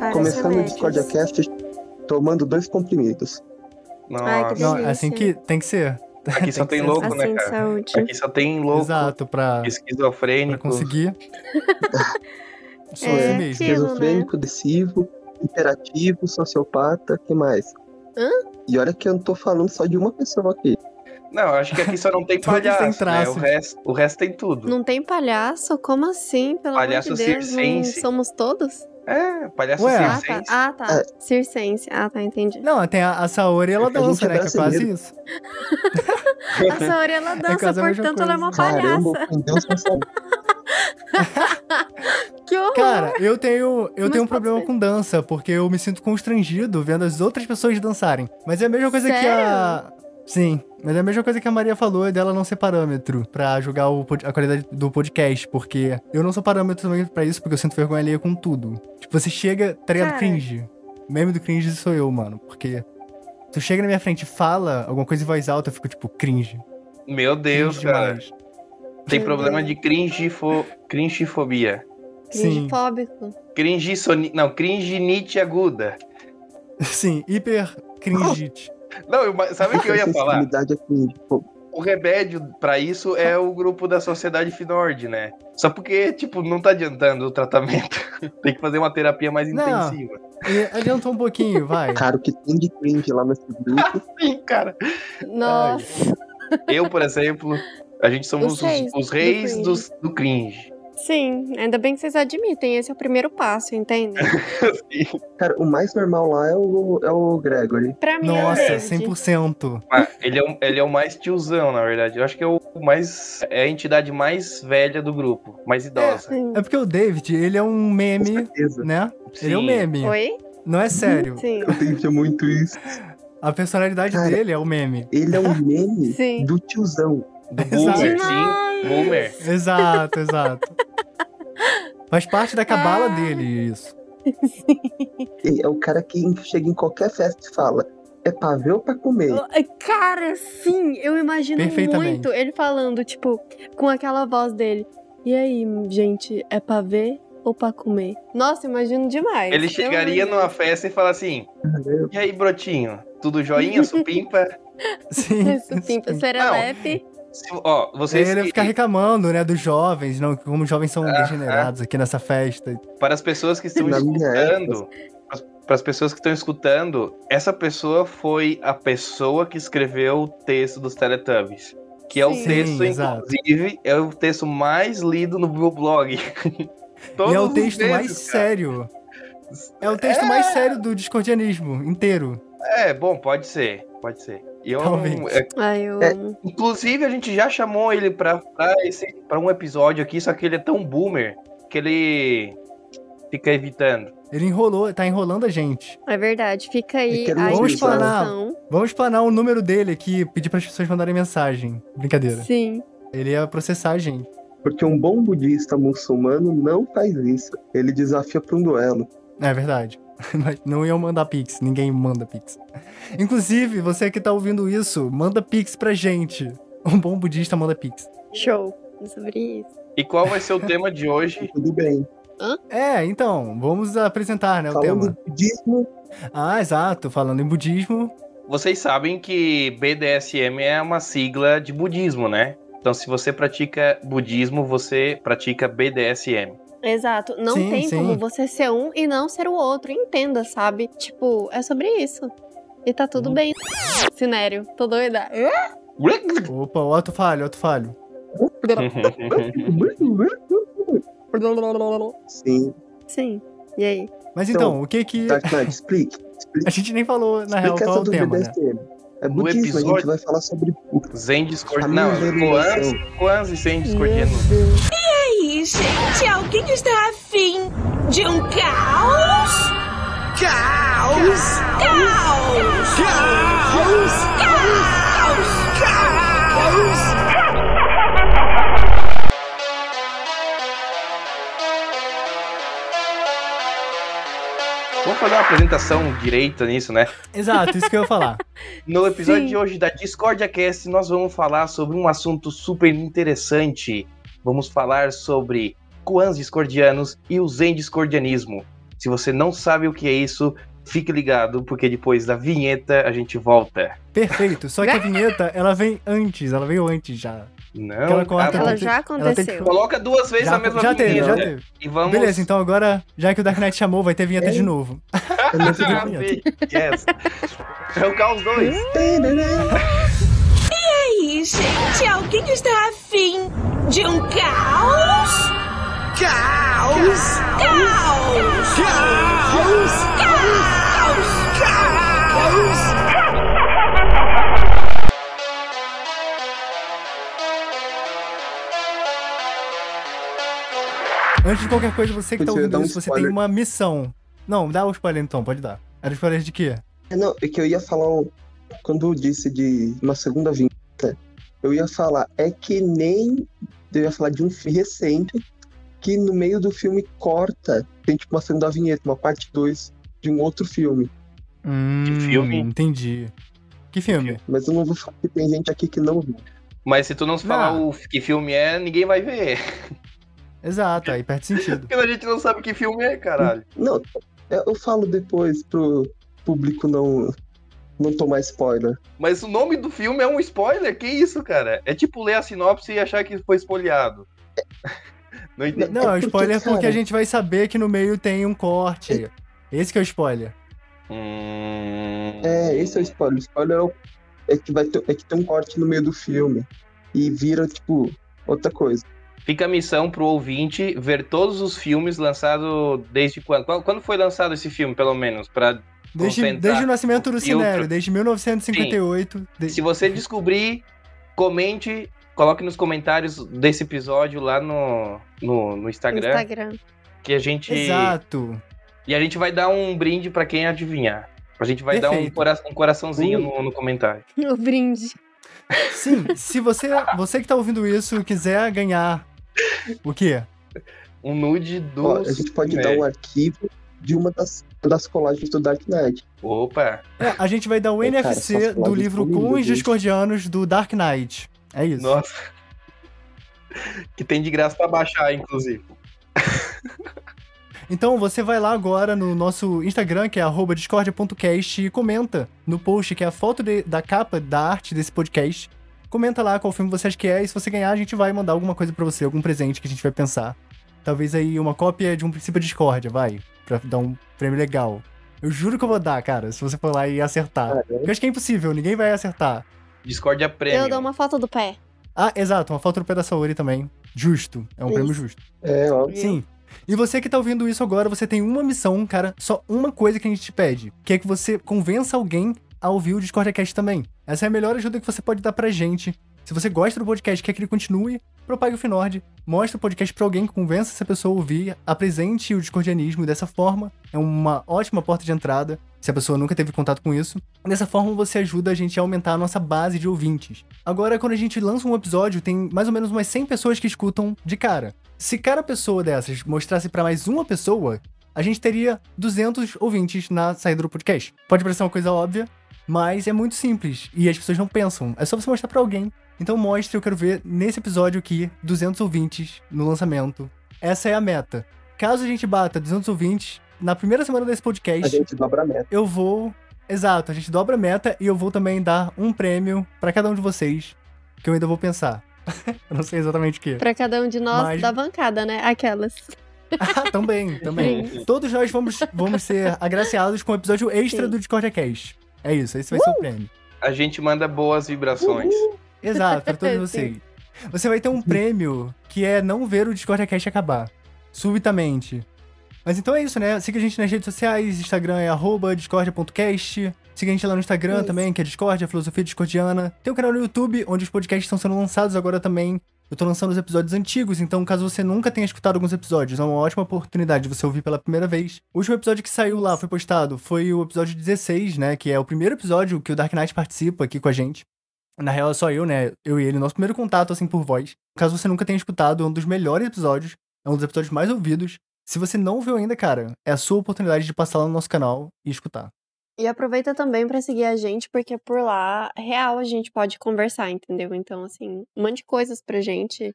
Parece Começando o remédios. Discordia Cast tomando dois comprimidos. Ai, que Nossa, Não, é assim que tem que ser. aqui só tem louco, Assim, né, de cara? saúde. Aqui só tem louco, Exato, pra, pra esquizofrênico. conseguir. Só É, assim mesmo. aquilo, Esquizofrênico, depressivo, hiperativo, sociopata, que mais? Hã? E olha que eu não tô falando só de uma pessoa aqui. Não, acho que aqui só não tem palhaço, né? O resto, o resto tem tudo. Não tem palhaço? Como assim? Pelo Palhaço amor de Deus, circense. somos todos? É, palhaço Ué. Ah, tá. circense. Ah, tá. Circense. Ah, tá, entendi. Não, tem a, a Saori, ela É dança, é né? Que é quase isso. A Saori, ela dança, quase a mesma portanto, ela é uma Caramba, palhaça. Que horror. Cara, eu tenho, eu Mas tenho um problema ser. com dança, porque eu me sinto constrangido vendo as outras pessoas dançarem. Mas é a mesma coisa que a. Sim, mas é a mesma coisa que a Maria falou dela não ser parâmetro pra julgar o a qualidade do podcast, porque eu não sou parâmetro também pra isso, porque eu sinto vergonha alheia com tudo. Tipo, você chega, tá ligado? Cara. Cringe. Meme do cringe sou eu, mano, porque tu chega na minha frente e fala alguma coisa em voz alta, eu fico tipo, cringe. Meu Deus, cringe cara. demais. Tem problema de cringifo... cringifobia. Sim, Cringefóbico. Cringisoni... Não, cringinite aguda. sim, hiper cringite. Não, eu- sabe o que eu ia falar? É O remédio pra isso é o grupo da Sociedade Finord, né? Só porque, tipo, não tá adiantando o tratamento. Tem que fazer uma terapia mais Não. intensiva. Adiantou um pouquinho, vai. Cara, o que tem de cringe lá nesse grupo. Sim, cara. Nossa. Eu, por exemplo, a gente somos Os os, reis do cringe. dos- do cringe. Sim, ainda bem que vocês admitem. Esse é o primeiro passo, entende? Cara, o mais normal lá é o, é o Gregory. Pra mim, é Nossa, David. 100%. Ah, ele, é o, ele é o mais tiozão, na verdade. Eu acho que é o mais. É a entidade mais velha do grupo, mais idosa. Sim. É porque o David, ele é um Com meme, certeza. né? Ele é um Sim. meme. Oi? Não é sério. Sim. O David é muito isso. A personalidade Cara, dele é o meme. Ele é um meme Sim. do tiozão. Do. Boomer, sim. Boomer. Exato, exato. Faz parte da cabala Ah. dele, isso. Ele é o cara que chega em qualquer festa e fala: é pra ver ou pra comer? Ai, Cara, sim, eu imagino muito ele falando, tipo, com aquela voz dele. E aí, gente, é pra ver ou pra comer? Nossa, imagino demais. Ele chegaria numa festa e fala assim: E aí, brotinho? Tudo joinha, supimpa? Sim. Supimpa, serelepe. Se- ó, vocês. Ele ia ficar reclamando, né, dos jovens, não, como os jovens são Ah, degenerados aqui nessa festa. Para as pessoas que estão escutando, para as pessoas que estão escutando, essa pessoa foi a pessoa que escreveu o texto dos Teletubbies. Que é o Sim. texto, Sim, exato. inclusive, é o texto mais lido no meu blog. E é o texto vezes, mais cara. sério. É o texto mais sério do discordianismo inteiro. É, bom, pode ser, pode ser. E eu, Talvez. é, Ai, eu É. inclusive, a gente já chamou ele pra, pra, esse, pra um episódio aqui, só que ele é tão boomer que ele fica evitando. Ele enrolou, tá enrolando a gente. É verdade. Fica aí É a Vamos informação. Vamos planar o número dele aqui, pedir para as pessoas mandarem mensagem. Brincadeira. Sim. Ele ia processar a gente. Porque um bom budista muçulmano não faz isso. Ele desafia pra um duelo. É verdade. Mas não iam mandar pix, ninguém manda pix. Inclusive, você que tá ouvindo isso, manda pix pra gente. Um bom budista manda pix. Show. É Sobre isso. E qual vai ser o tema de hoje? Tudo bem. É, então, vamos apresentar, né, o Falando tema. do budismo, Ah, exato. Falando em budismo. Vocês sabem que BDSM é uma sigla de budismo, né? Então, se você pratica budismo, você pratica BDSM. Exato. Não Sim, tem sim. como você ser um e não ser o outro. Entenda, sabe? Tipo, é sobre isso. E tá tudo Hum. bem. Sinério, tô doida. Opa, outro falho, outro falho. sim. Sim. E aí? Mas Então, então, o que que. Dark Knight, explique. explique A gente nem falou, na real, qual é o tema, né? É No budismo, a episódio- gente vai falar sobre Zen Discord. Não. Koans e Zen Discordiano. Gente? Alguém está afim de um caos? Caos! Caos! Caos! Caos! Caos! Vamos fazer uma apresentação direita nisso, né? Exato, isso que eu ia falar. No episódio Sim. de hoje da Discordia Cast, nós vamos falar sobre um assunto super interessante. Vamos falar sobre Koans discordianos e o Zen discordianismo. Se você não sabe o que é isso, fique ligado, porque depois da vinheta a gente volta. Perfeito. Só que a vinheta, ela vem antes, ela veio antes já. Não, Aquela corta- Ela tem- já ela tem que- aconteceu. coloca duas vezes Já, a mesma já teve, vinheta. já teve. E vamos. Beleza, então agora, já que o Dark Knight chamou, vai ter vinheta É. de novo. Eu não sei vinheta. yes. É o Caos 2. Gente, alguém está afim de um caos? Caos! Caos! Caos! Caos! Caos! Antes de qualquer coisa, você que tá Podia ouvindo um isso, você tem uma missão. Não, dá o spoiler então, pode dar. Era spoiler de quê? Não, é que eu ia falar, um- quando eu disse de uma segunda vinheta, eu ia falar, é que nem, eu ia falar de um filme recente, que no meio do filme corta, tem tipo uma segunda vinheta, uma parte 2 de um outro filme. Hum, filme? Entendi. Que filme? Mas eu não vou falar que tem gente aqui que não viu. Mas se tu não falar Não. o que filme é, ninguém vai ver. Exato, aí perde sentido. Porque a gente não sabe que filme é, caralho. Não, eu falo depois pro público não, não tomar spoiler. Mas o nome do filme é um spoiler? Que isso, cara? É tipo ler a sinopse e achar que foi spoileado. Não entendi. Não, é porque, spoiler porque a cara- gente vai saber que no meio tem um corte. Esse que é o spoiler. Hum... É, esse é o spoiler. O spoiler é, o- é que vai ter, é que tem um corte no meio do filme. E vira, tipo, outra coisa. Fica a missão pro ouvinte ver todos os filmes lançados desde quando? Quando foi lançado esse filme, pelo menos? Pra... Desde, desde o nascimento do. Cinério, desde 1958. de- Se você descobrir, comente, coloque nos comentários desse episódio lá no, no, no Instagram, Instagram. que a gente Exato. e a gente vai dar um brinde pra quem adivinhar. A gente vai dar um, Perfeito. cora- um coraçãozinho Uh. no, no comentário. O brinde. Sim, se você, você que tá ouvindo isso quiser ganhar o quê? Um nude do. Ó, a gente pode dar um arquivo de uma das, das colagens do Dark Knight. Opa! É, a gente vai dar o É, cara, NFC essas do livro Com os. Discordianos do Dark Knight. É isso. Nossa. que tem de graça pra baixar, inclusive. Então você vai lá agora no nosso Instagram, que é arroba discordia.cast, e comenta no post, que é a foto de- da capa da arte desse podcast. Comenta lá qual filme você acha que é, e se você ganhar, a gente vai mandar alguma coisa pra você, algum presente que a gente vai pensar. Talvez aí uma cópia de um princípio discórdia, vai, pra dar um prêmio legal. Eu juro que eu vou dar, cara, se você for lá e acertar. Porque eu acho que é impossível, ninguém vai acertar. Discordia Premium. Eu dou uma foto do pé. Ah, exato, uma foto do pé da Saori também. Justo, é um Isso. prêmio justo. é, ó. Sim. E você que tá ouvindo isso agora, você tem uma missão, cara, só uma coisa que a gente te pede, que é que você convença alguém a ouvir o Discordcast também. Essa é a melhor ajuda que você pode dar pra gente. Se você gosta do podcast, quer que ele continue, propague o Finord, mostre o podcast pra alguém, convença essa pessoa a ouvir, apresente o discordianismo dessa forma. É uma ótima porta de entrada, se a pessoa nunca teve contato com isso. Dessa forma, você ajuda a gente a aumentar a nossa base de ouvintes. Agora, quando a gente lança um episódio, tem mais ou menos umas 100 pessoas que escutam de cara. Se cada pessoa dessas mostrasse pra mais uma pessoa, a gente teria 200 ouvintes na saída do podcast. Pode parecer uma coisa óbvia, mas é muito simples e as pessoas não pensam. É só você mostrar pra alguém. Então mostre, eu quero ver nesse episódio aqui 200 ouvintes no lançamento. Essa é a meta. Caso a gente bata 200 ouvintes, na primeira semana desse A podcast, gente dobra a meta. eu vou. Exato, a gente dobra a meta e eu vou também dar um prêmio pra cada um de vocês, que eu ainda vou pensar. eu não sei exatamente o que. Pra cada um de nós Mas- da bancada, né? Aquelas. Ah, também, também. Todos nós vamos, vamos ser agraciados com um episódio extra Sim. do Discord Cast. É isso, esse vai ser o prêmio. A gente manda boas vibrações. Exato, pra todos Sim. vocês. Você vai ter um prêmio que é não ver o Discord Cast acabar. Subitamente. Mas então é isso, né? Siga a gente nas redes sociais, Instagram é arroba discordia.cast. Siga a gente lá no Instagram Isso. também, que é Discordia, Filosofia Discordiana. Tem um canal no YouTube, onde os podcasts estão sendo lançados agora também. Eu tô lançando os episódios antigos, então caso você nunca tenha escutado alguns episódios, é uma ótima oportunidade de você ouvir pela primeira vez. O último episódio que saiu lá, foi postado, foi o episódio 16, né? Que é o primeiro episódio que o Dark Knight participa aqui com a gente. Na real, é só eu, né? Eu e ele, nosso primeiro contato, assim, por voz. Caso você nunca tenha escutado, é um dos melhores episódios. É um dos episódios mais ouvidos. Se você não ouviu ainda, cara, é a sua oportunidade de passar lá no nosso canal e escutar. E aproveita também pra seguir a gente, porque por lá, real, a gente pode conversar, entendeu? Então, assim, mande coisas pra gente,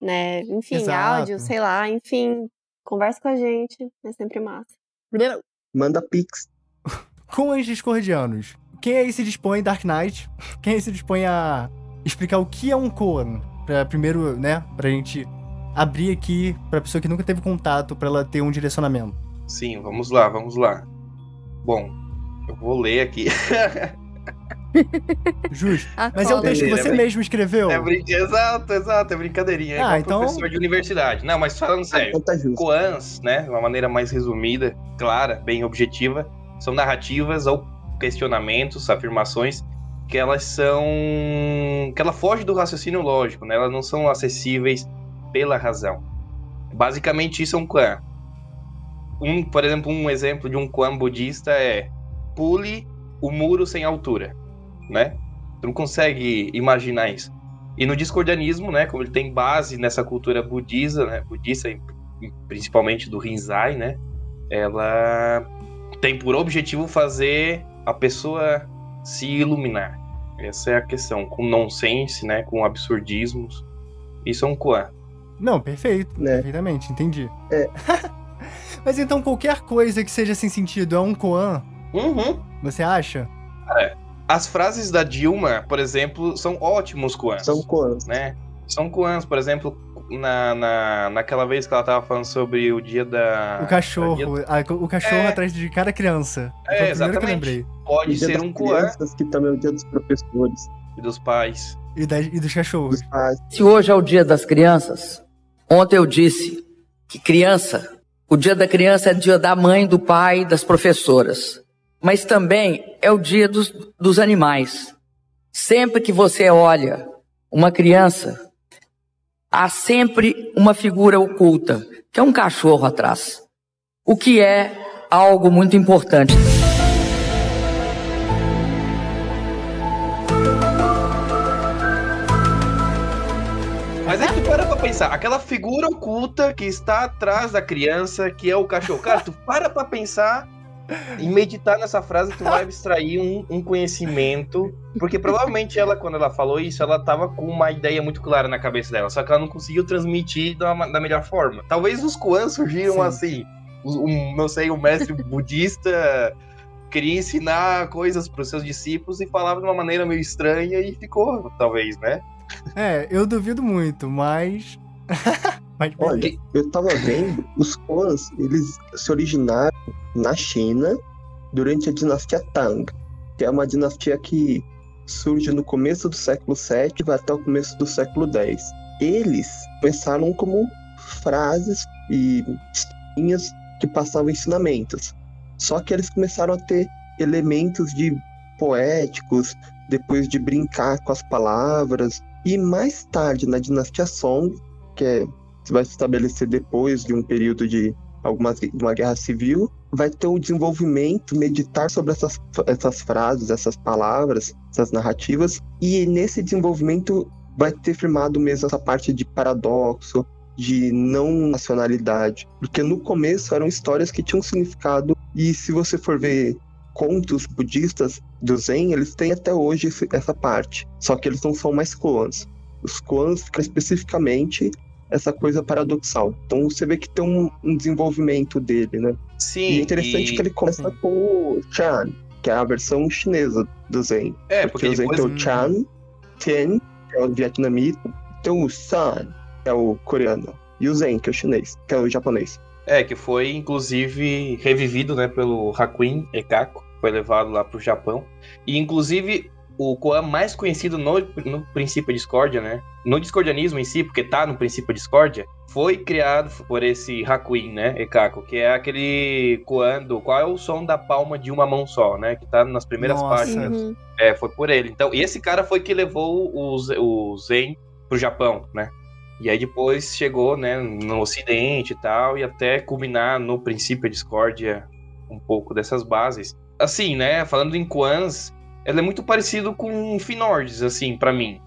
né? Enfim, Exato. áudio, sei lá, enfim, conversa com a gente, é sempre massa. Manda pix. Com os discordianos, quem aí se dispõe, Dark Knight, quem aí se dispõe a explicar o que é um Koan? Pra primeiro, né, pra gente abrir aqui pra pessoa que nunca teve contato, pra ela ter um direcionamento. Sim, vamos lá, vamos lá. Bom, eu vou ler aqui. Justo. Mas é cobra. texto que você Beleza, mesmo escreveu. É brin... Exato, exato, é brincadeirinha. É Ah, igual então- professor de universidade. Não, mas falando sério. Então tá justo. Koans, né, de uma maneira mais resumida, clara, bem objetiva, são narrativas ou questionamentos, afirmações que elas são que ela foge do raciocínio lógico, né? Elas não são acessíveis pela razão. Basicamente isso é um Koan. Um, por exemplo, um exemplo de um Koan budista é pule o muro sem altura, né? Tu não consegue imaginar isso. E no discordianismo, né, como ele tem base nessa cultura budista, né, budista principalmente do Rinzai, né? Ela tem por objetivo fazer a pessoa se iluminar. Essa é a questão, com nonsense, né, com absurdismos. Isso é um Koan. Não, perfeito. Né? Perfeitamente, entendi. É. Mas então qualquer coisa que seja sem sentido é um Koan, Uhum. você acha? As frases da Dilma, por exemplo, são ótimos Koans. São quantos? né? São Koans, por exemplo, na, na, naquela vez que ela tava falando sobre o dia da. o cachorro. a- o cachorro É. atrás de cada criança. É, exatamente. lembrei. Pode dia ser um crianças, que também é o dia dos professores, e dos pais. E, das- e dos cachorros. dos pais. Se hoje é o dia das crianças, ontem eu disse que criança, o dia da criança é dia da mãe, do pai, das professoras. Mas também é o dia dos, dos animais. Sempre que você olha uma criança, há sempre uma figura oculta, que é um cachorro atrás. O que é algo muito importante. Mas é que tu para pra pensar, aquela figura oculta que está atrás da criança, que é o cachorro. Cara, tu para pra pensar e meditar nessa frase, tu vai abstrair um, um conhecimento. Porque provavelmente ela, quando ela falou isso, ela tava com uma ideia muito clara na cabeça dela. Só que ela não conseguiu transmitir da, da melhor forma. Talvez os Kuan surgiram Sim. assim. Um, não sei, um mestre budista queria ensinar coisas para os seus discípulos e falava de uma maneira meio estranha e ficou, talvez, né? É, eu duvido muito, mas. Olha, eu tava vendo, os Kwans, eles se originaram na China durante a dinastia Tang, que é uma dinastia que surge no começo do século VII e vai até o começo do século X. Eles começaram como frases e linhas que passavam ensinamentos. Só que eles começaram a ter elementos de poéticos, depois de brincar com as palavras. E mais tarde, na dinastia Song, que é vai se estabelecer depois de um período de algumas, uma guerra civil, vai ter o desenvolvimento, meditar sobre essas, essas frases, essas palavras, essas narrativas, e nesse desenvolvimento vai ter firmado mesmo essa parte de paradoxo, de não nacionalidade, porque no começo eram histórias que tinham significado, e se você for ver contos budistas do Zen, eles têm até hoje essa parte, só que eles não são mais koans. Os koans ficam especificamente essa coisa paradoxal. Então você vê que tem um, um desenvolvimento dele, né? Sim. E é interessante e- que ele começa Sim. com o Chan, que é a versão chinesa do Zen. É, porque porque o Zen depois. tem o Chan, Tien, que é o vietnamita, tem o San, que é o coreano, e o Zen, que é o chinês, que é o japonês. É, que foi inclusive revivido, né, pelo Hakuin Ekako, foi levado lá pro Japão. E inclusive o Koan mais conhecido no, no princípio discórdia, né? No discordianismo em si, porque tá no princípio discórdia, foi criado por esse Hakuin, né, Ekako, que é aquele Koan do qual é o som da palma de uma mão só, né, que tá nas primeiras Nossa. páginas. Uhum. É, foi por ele. Então, e esse cara foi que levou o, o Zen pro Japão, né? E aí depois chegou, né, no Ocidente e tal, e até culminar no princípio discórdia um pouco dessas bases. Assim, né, falando em Kwans, ela é muito parecido com Finordes, assim, pra mim.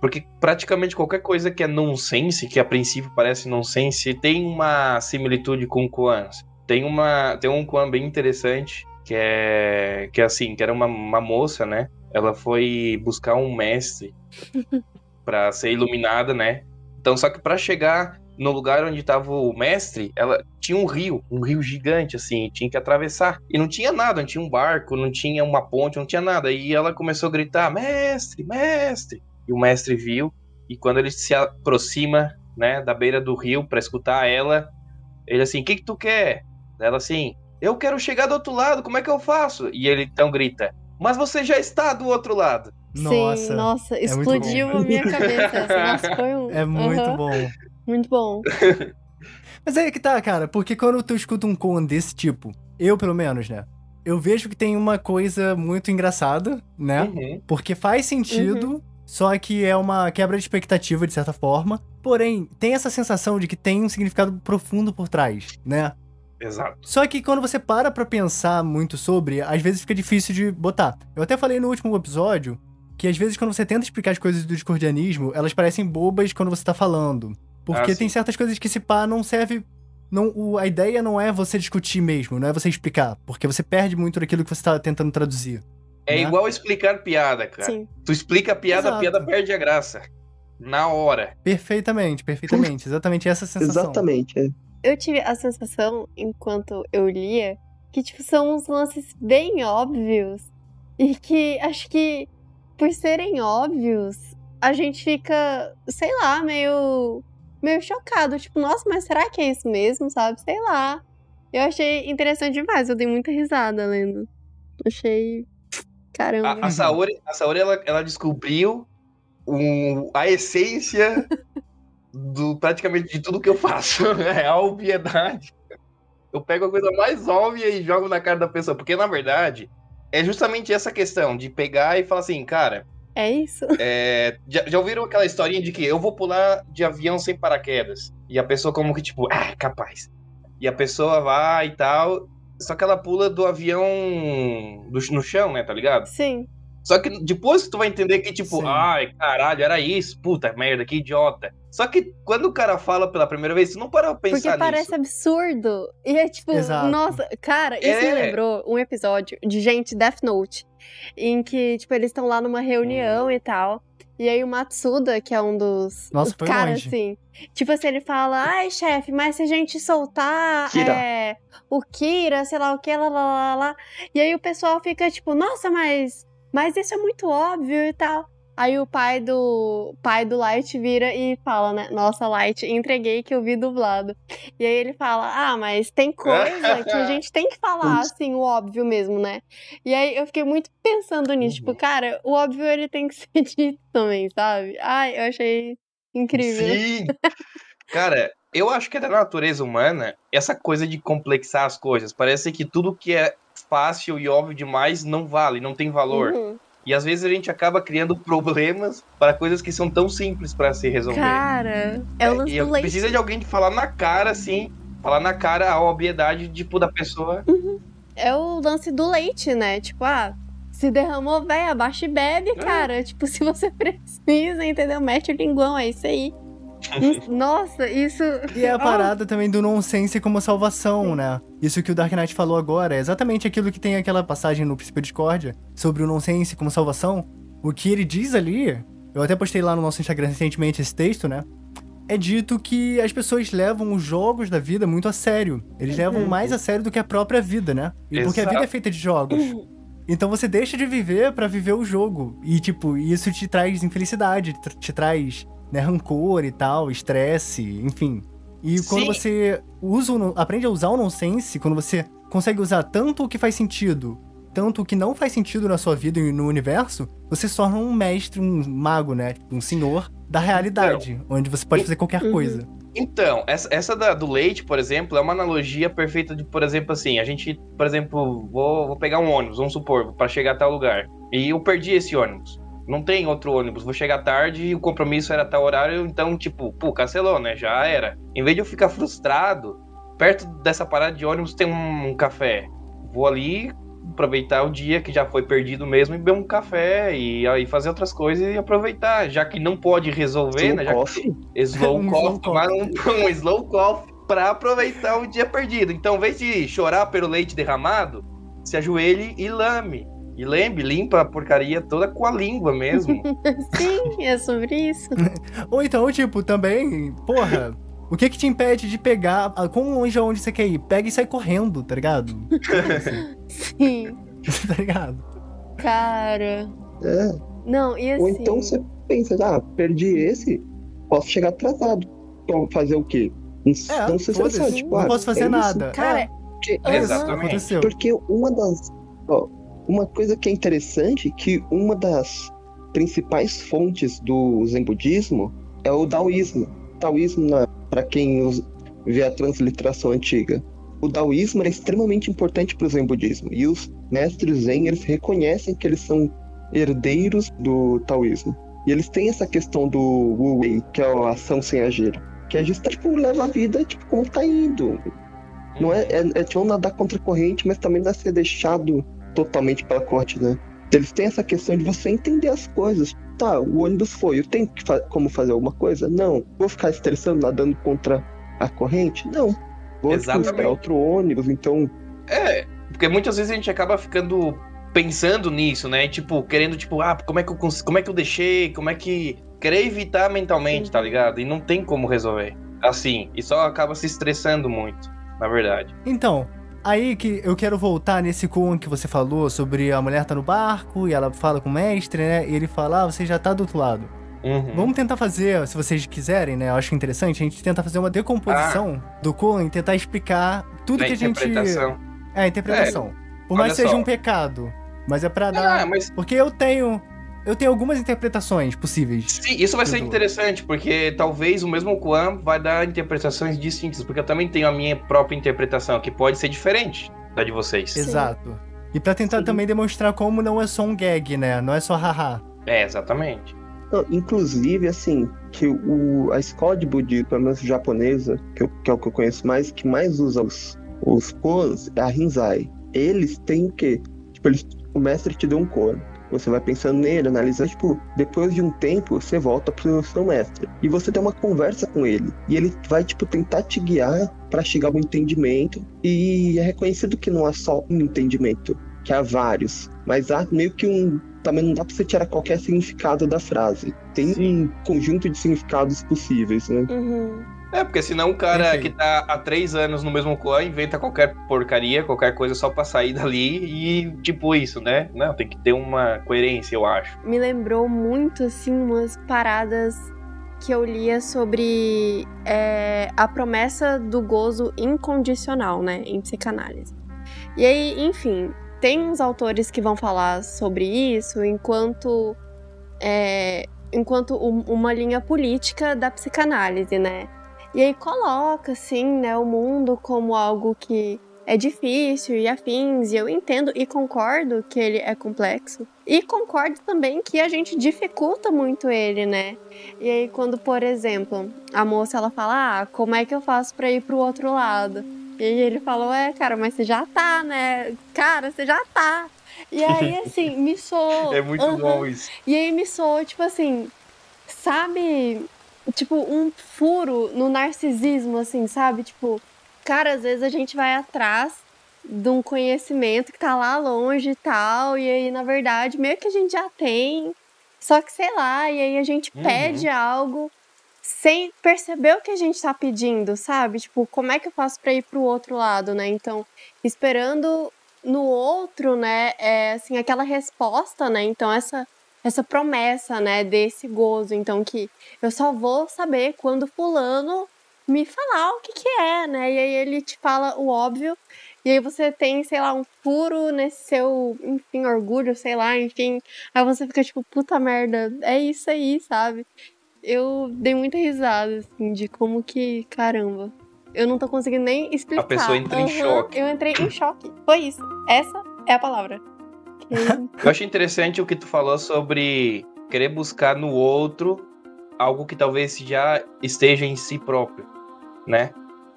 Porque praticamente qualquer coisa que é nonsense, que a princípio parece nonsense, tem uma similitude com Kwans. Tem uma tem um Kwan bem interessante, que é que é assim, que era uma, uma moça, né? Ela foi buscar um mestre pra ser iluminada, né? Então, só que pra chegar no lugar onde tava o mestre, ela tinha um rio, um rio gigante, assim, tinha que atravessar. E não tinha nada, não tinha um barco, não tinha uma ponte, não tinha nada. E ela começou a gritar: mestre, mestre. E o mestre viu, e quando ele se aproxima, né, da beira do rio para escutar ela, ele assim: o que, que tu quer? Ela assim: eu quero chegar do outro lado, como é que eu faço? E ele então grita: mas você já está do outro lado. Nossa. Sim, nossa, é muito explodiu a minha cabeça. Nossa, foi um. É muito Aham, bom. Muito bom. Mas aí que tá, cara, porque quando tu escuta um con desse tipo, eu pelo menos, né? Eu vejo que tem uma coisa muito engraçada, né? Uhum. Porque faz sentido, só que é uma quebra de expectativa, de certa forma. Porém, tem essa sensação de que tem um significado profundo por trás, né? Exato. Só que quando você para pra pensar muito sobre, às vezes fica difícil de botar. Eu até falei no último episódio que às vezes quando você tenta explicar as coisas do discordianismo, elas parecem bobas quando você tá falando. Porque Ah, tem certas coisas que se pá não serve. Não, o- a ideia não é você discutir mesmo, não é você explicar. Porque você perde muito daquilo que você tá tentando traduzir. É Né? igual explicar piada, cara. Sim. Tu explica a piada, Exato. a piada perde a graça. Na hora. Perfeitamente, perfeitamente. Exatamente essa sensação. Exatamente. é. Eu tive a sensação, enquanto eu lia, que, tipo, são uns lances bem óbvios. E que acho que, por serem óbvios, a gente fica, sei lá, meio. Meio chocado. Tipo, nossa, mas será que é isso mesmo, sabe? Sei lá. Eu achei interessante demais, eu dei muita risada lendo. Achei. Caramba. A, a Saori, a Saori ela, ela descobriu um- a essência do praticamente de tudo que eu faço. É a obviedade. Eu pego a coisa mais óbvia e jogo na cara da pessoa. Porque, na verdade, é justamente essa questão de pegar e falar assim, cara, É isso? é, já, já ouviram aquela historinha de que eu vou pular de avião sem paraquedas? E a pessoa como que, tipo, ah, capaz. E a pessoa vai e tal. Só que ela pula do avião do- no chão, né, tá ligado? Sim. Só que depois tu vai entender que, tipo, Sim. ai, caralho, era isso, puta merda, que idiota. Só que quando o cara fala pela primeira vez, tu não para pra Porque pensar parece nisso. absurdo. E é tipo, Exato. nossa, cara, isso me É. lembrou um episódio de gente Death Note. Em que, tipo, eles estão lá numa reunião e tal. E aí o Matsuda, que é um dos, Nossa, dos caras, longe. assim. Tipo assim, ele fala, ai, chefe, mas se a gente soltar Kira. é, o Kira, sei lá o que, lá, lá, lá, lá. E aí o pessoal fica, tipo, nossa, mas. Mas isso é muito óbvio e tal. Aí o pai do pai do Light vira e fala, né? Nossa, Light, entreguei que eu vi dublado. E aí ele fala: Ah, mas tem coisa que a gente tem que falar, assim, o óbvio mesmo, né? E aí eu fiquei muito pensando nisso. Tipo, cara, o óbvio ele tem que ser dito também, sabe? Ai, eu achei incrível. Sim! Cara, eu acho que é da natureza humana essa coisa de complexar as coisas. Parece que tudo que é fácil e óbvio demais não vale, não tem valor. Uhum. E às vezes a gente acaba criando problemas para coisas que são tão simples para se resolver. Cara, é o lance e do leite. precisa de alguém que falar na cara, assim, falar na cara a obviedade, tipo, da pessoa. É o lance do leite, né? Tipo, ah, se derramou, véi, abaixa e bebe, cara. Tipo, se você precisa, entendeu? Mete o linguão, é isso aí. Isso- Nossa, isso. E é a Ah. parada também do nonsense como salvação, né? Isso que o Dark Knight falou agora é exatamente aquilo que tem aquela passagem no Princípio Discórdia sobre o nonsense como salvação. O que ele diz ali, eu até postei lá no nosso Instagram recentemente esse texto, né? É dito que as pessoas levam os jogos da vida muito a sério. Eles levam mais a sério do que a própria vida, né? E porque a vida é Exato. feita de jogos. Então você deixa de viver pra viver o jogo. E, tipo, isso te traz infelicidade, te traz né, rancor e tal, estresse, enfim. E quando Sim. você usa aprende a usar o nonsense, quando você consegue usar tanto o que faz sentido, tanto o que não faz sentido na sua vida e no universo, você se torna um mestre, um mago, né? Um senhor da realidade, onde você pode fazer qualquer Uhum. coisa. Então, essa, essa da- do leite, por exemplo, é uma analogia perfeita de, por exemplo, assim, a gente, por exemplo, vou, vou pegar um ônibus, vamos supor, para chegar a tal lugar. E eu perdi esse ônibus. Não tem outro ônibus, vou chegar tarde e o compromisso era tal horário, então, tipo, pô, cancelou, né? Já era. Em vez de eu ficar frustrado, perto dessa parada de ônibus tem um, um café. Vou ali aproveitar o dia que já foi perdido mesmo e beber um café e aí fazer outras coisas e aproveitar, já que não pode resolver, Slow né? Já que coffee. Slow Um coffee, slow tomar um, um slow coffee pra aproveitar o dia perdido. Então, em vez de chorar pelo leite derramado, se ajoelhe e lame. E lembre, limpa a porcaria toda com a língua mesmo. Sim, é sobre isso. Ou então, tipo, também, porra, O que que te impede de pegar, ah, com longe aonde você quer ir? Pega e sai correndo, tá ligado? Sim. tá ligado? Cara. É. Não, e assim. Ou então você pensa, ah, perdi esse, posso chegar atrasado. Então fazer o quê? Não, É, não se foda-se, estressar, tipo, não ah, posso fazer é isso. nada. Cara, É. Exatamente. aconteceu. porque uma das. ó, uma coisa que é interessante que uma das principais fontes do Zen budismo é o daoísmo. O taoísmo, para quem vê a transliteração antiga, o daoísmo era extremamente importante para o Zen budismo. E os mestres Zen eles reconhecem que eles são herdeiros do taoísmo. E eles têm essa questão do Wu Wei, que é a ação sem agir. Que é justo, tipo, leva a vida, tipo, como tá indo. Não é, é, é tipo nadar contra a corrente, mas também não é ser deixado totalmente pela corte, né? Eles têm essa questão de você entender as coisas. Tá, o ônibus foi, eu tenho que fa como fazer alguma coisa? Não. Vou ficar estressando, nadando contra a corrente? Não. Vou esperar outro ônibus, então. É, porque muitas vezes a gente acaba ficando pensando nisso, né? Tipo, querendo, tipo, ah, como é que eu, como é que eu deixei? Como é que. Querer evitar mentalmente, tá ligado? E não tem como resolver. Assim, e só acaba se estressando muito, na verdade. Então, aí que eu quero voltar nesse com que você falou sobre a mulher tá no barco e ela fala com o mestre, né? E ele fala, ah, você já tá do outro lado. Uhum. Vamos tentar fazer, se vocês quiserem, né? Eu acho interessante, a gente tenta fazer uma decomposição do Coen, tentar explicar tudo Na que a gente. interpretação. É, a interpretação. Por mais que seja um pecado. Mas é pra dar. Ah, mas Porque eu tenho. Eu tenho algumas interpretações possíveis. sim, isso vai ser interessante, porque talvez o mesmo Kwan vai dar interpretações distintas, porque eu também tenho a minha própria interpretação, que pode ser diferente da de vocês. Exato. E pra tentar Sim. também demonstrar como não é só um gag, né? Não é só haha. É, exatamente. Não, inclusive, assim, que o, a escola de budismo, pelo menos japonesa, que, eu- que é o que eu conheço mais, que mais usa os, os koans, é a Rinzai. Eles têm o quê? Tipo, eles, o mestre te deu um koan. Você vai pensando nele, analisando, tipo, depois de um tempo, você volta pro seu mestre. E você tem uma conversa com ele. E ele vai, tipo, tentar te guiar para chegar ao entendimento. E é reconhecido que não há só um entendimento, que há vários. Mas há meio que um. Também não dá pra você tirar qualquer significado da frase. Tem um conjunto de significados possíveis, né? Uhum. É, porque senão o cara Perfeito. que tá há três anos no mesmo clã inventa qualquer porcaria, qualquer coisa só pra sair dali e tipo isso, né? Não, tem que ter uma coerência, eu acho. Me lembrou muito, assim, umas paradas que eu lia sobre é, a promessa do gozo incondicional, né? Em psicanálise. E aí, enfim, tem uns autores que vão falar sobre isso enquanto. é, enquanto um- uma linha política da psicanálise, né? E aí coloca, assim, né, o mundo como algo que é difícil e afins, e eu entendo e concordo que ele é complexo. E concordo também que a gente dificulta muito ele, né? E aí quando, por exemplo, a moça ela fala: "Ah, como é que eu faço pra ir pro outro lado?" E aí ele falou: "É, cara, mas você já tá, né? Cara, você já tá." E aí assim, me soou É muito bom isso. e aí me soou, tipo assim, sabe? Tipo, um furo no narcisismo, assim, sabe? Tipo, cara, às vezes a gente vai atrás de um conhecimento que tá lá longe e tal, e aí, na verdade, meio que a gente já tem, só que sei lá, e aí a gente Uhum. pede algo sem perceber o que a gente tá pedindo, sabe? Tipo, como é que eu faço pra ir pro outro lado, né? Então, esperando no outro, né, é assim, aquela resposta, né? Então, essa essa promessa, né, desse gozo, então que eu só vou saber quando fulano me falar o que que é, né? E aí ele te fala o óbvio, e aí você tem, sei lá, um furo nesse seu, enfim, orgulho, sei lá, enfim. Aí você fica tipo, puta merda, é isso aí, sabe? Eu dei muita risada, assim, de como que, caramba. Eu não tô conseguindo nem explicar. A pessoa entra em Aham, choque. Eu entrei em choque. Foi isso. Essa é a palavra. Eu achei interessante o que tu falou sobre querer buscar no outro algo que talvez já esteja em si próprio, né?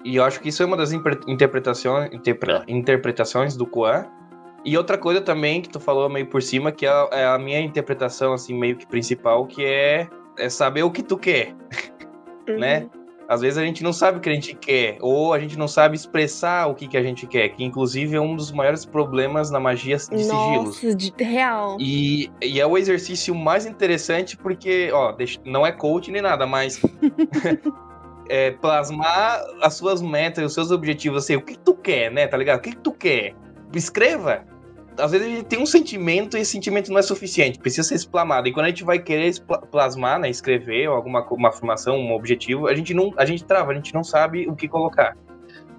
E eu acho que isso é uma das interpretações, interpre- interpretações do Kuan. E outra coisa também que tu falou meio por cima, que é a, é a minha interpretação, assim, meio que principal, que é, é saber o que tu quer. Né? Às vezes a gente não sabe o que a gente quer, ou a gente não sabe expressar o que, que a gente quer, que inclusive é um dos maiores problemas na magia de sigilos. Nossa, de real. E, e é o exercício mais interessante porque, ó, deixa- não é coach nem nada, mas é, plasmar as suas metas, os seus objetivos, assim, o que tu quer, né, tá ligado? O que tu quer? Escreva. Às vezes a gente tem um sentimento e esse sentimento não é suficiente, precisa ser explanado. E quando a gente vai querer plasmar, né, escrever alguma uma afirmação, um objetivo, a gente não, a gente trava, a gente não sabe o que colocar.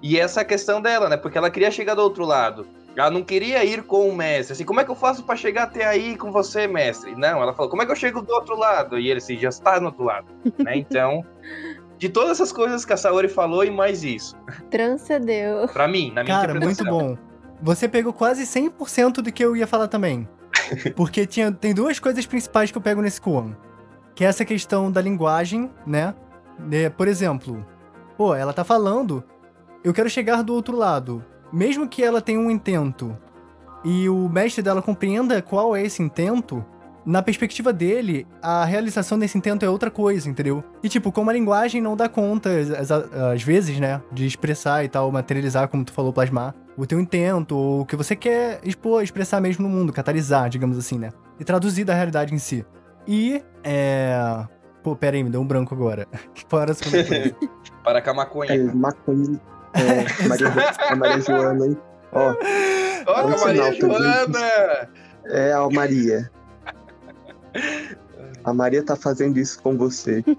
E essa é a questão dela, né? Porque ela queria chegar do outro lado. Ela não queria ir com o mestre. Assim, como é que eu faço para chegar até aí com você, mestre? Não, ela falou, como é que eu chego do outro lado? E ele assim, já está no outro lado. né? Então, de todas essas coisas que a Saori falou e mais isso. Transcendeu. Pra mim, na minha Cara, muito bom. Você pegou quase 100% do que eu ia falar também. Porque tinha, tem duas coisas principais que eu pego nesse Kuan. Que é essa questão da linguagem, né? Por exemplo, pô, ela tá falando, eu quero chegar do outro lado mesmo que ela tenha um intento e o mestre dela compreenda qual é esse intento, na perspectiva dele, a realização desse intento é outra coisa, entendeu? E tipo, como a linguagem não dá conta, às, às vezes, né, de expressar e tal, materializar, como tu falou, plasmar, o teu intento, ou o que você quer expor, expressar mesmo no mundo, catalisar, digamos assim, né? E traduzir da realidade em si. E, é... Pô, pera aí, me deu um branco agora. Para a segunda coisa. Para com a maconha. É, maconha. É, Maria, a Maria Joana, hein? Ó. Olha a Maria Joana! É a Maria. A Maria tá fazendo isso com você.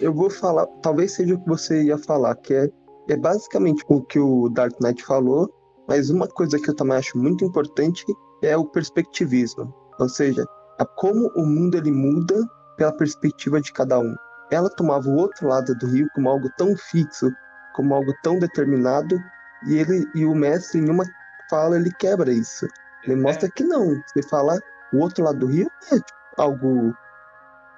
Eu vou falar, talvez seja o que você ia falar, que é é basicamente o que o Dark Knight falou, mas uma coisa que eu também acho muito importante é o perspectivismo, ou seja, a como o mundo ele muda pela perspectiva de cada um. Ela tomava o outro lado do rio como algo tão fixo, como algo tão determinado, e ele e o mestre em uma fala ele quebra isso. Ele é. mostra que não. Você fala o outro lado do rio é tipo, algo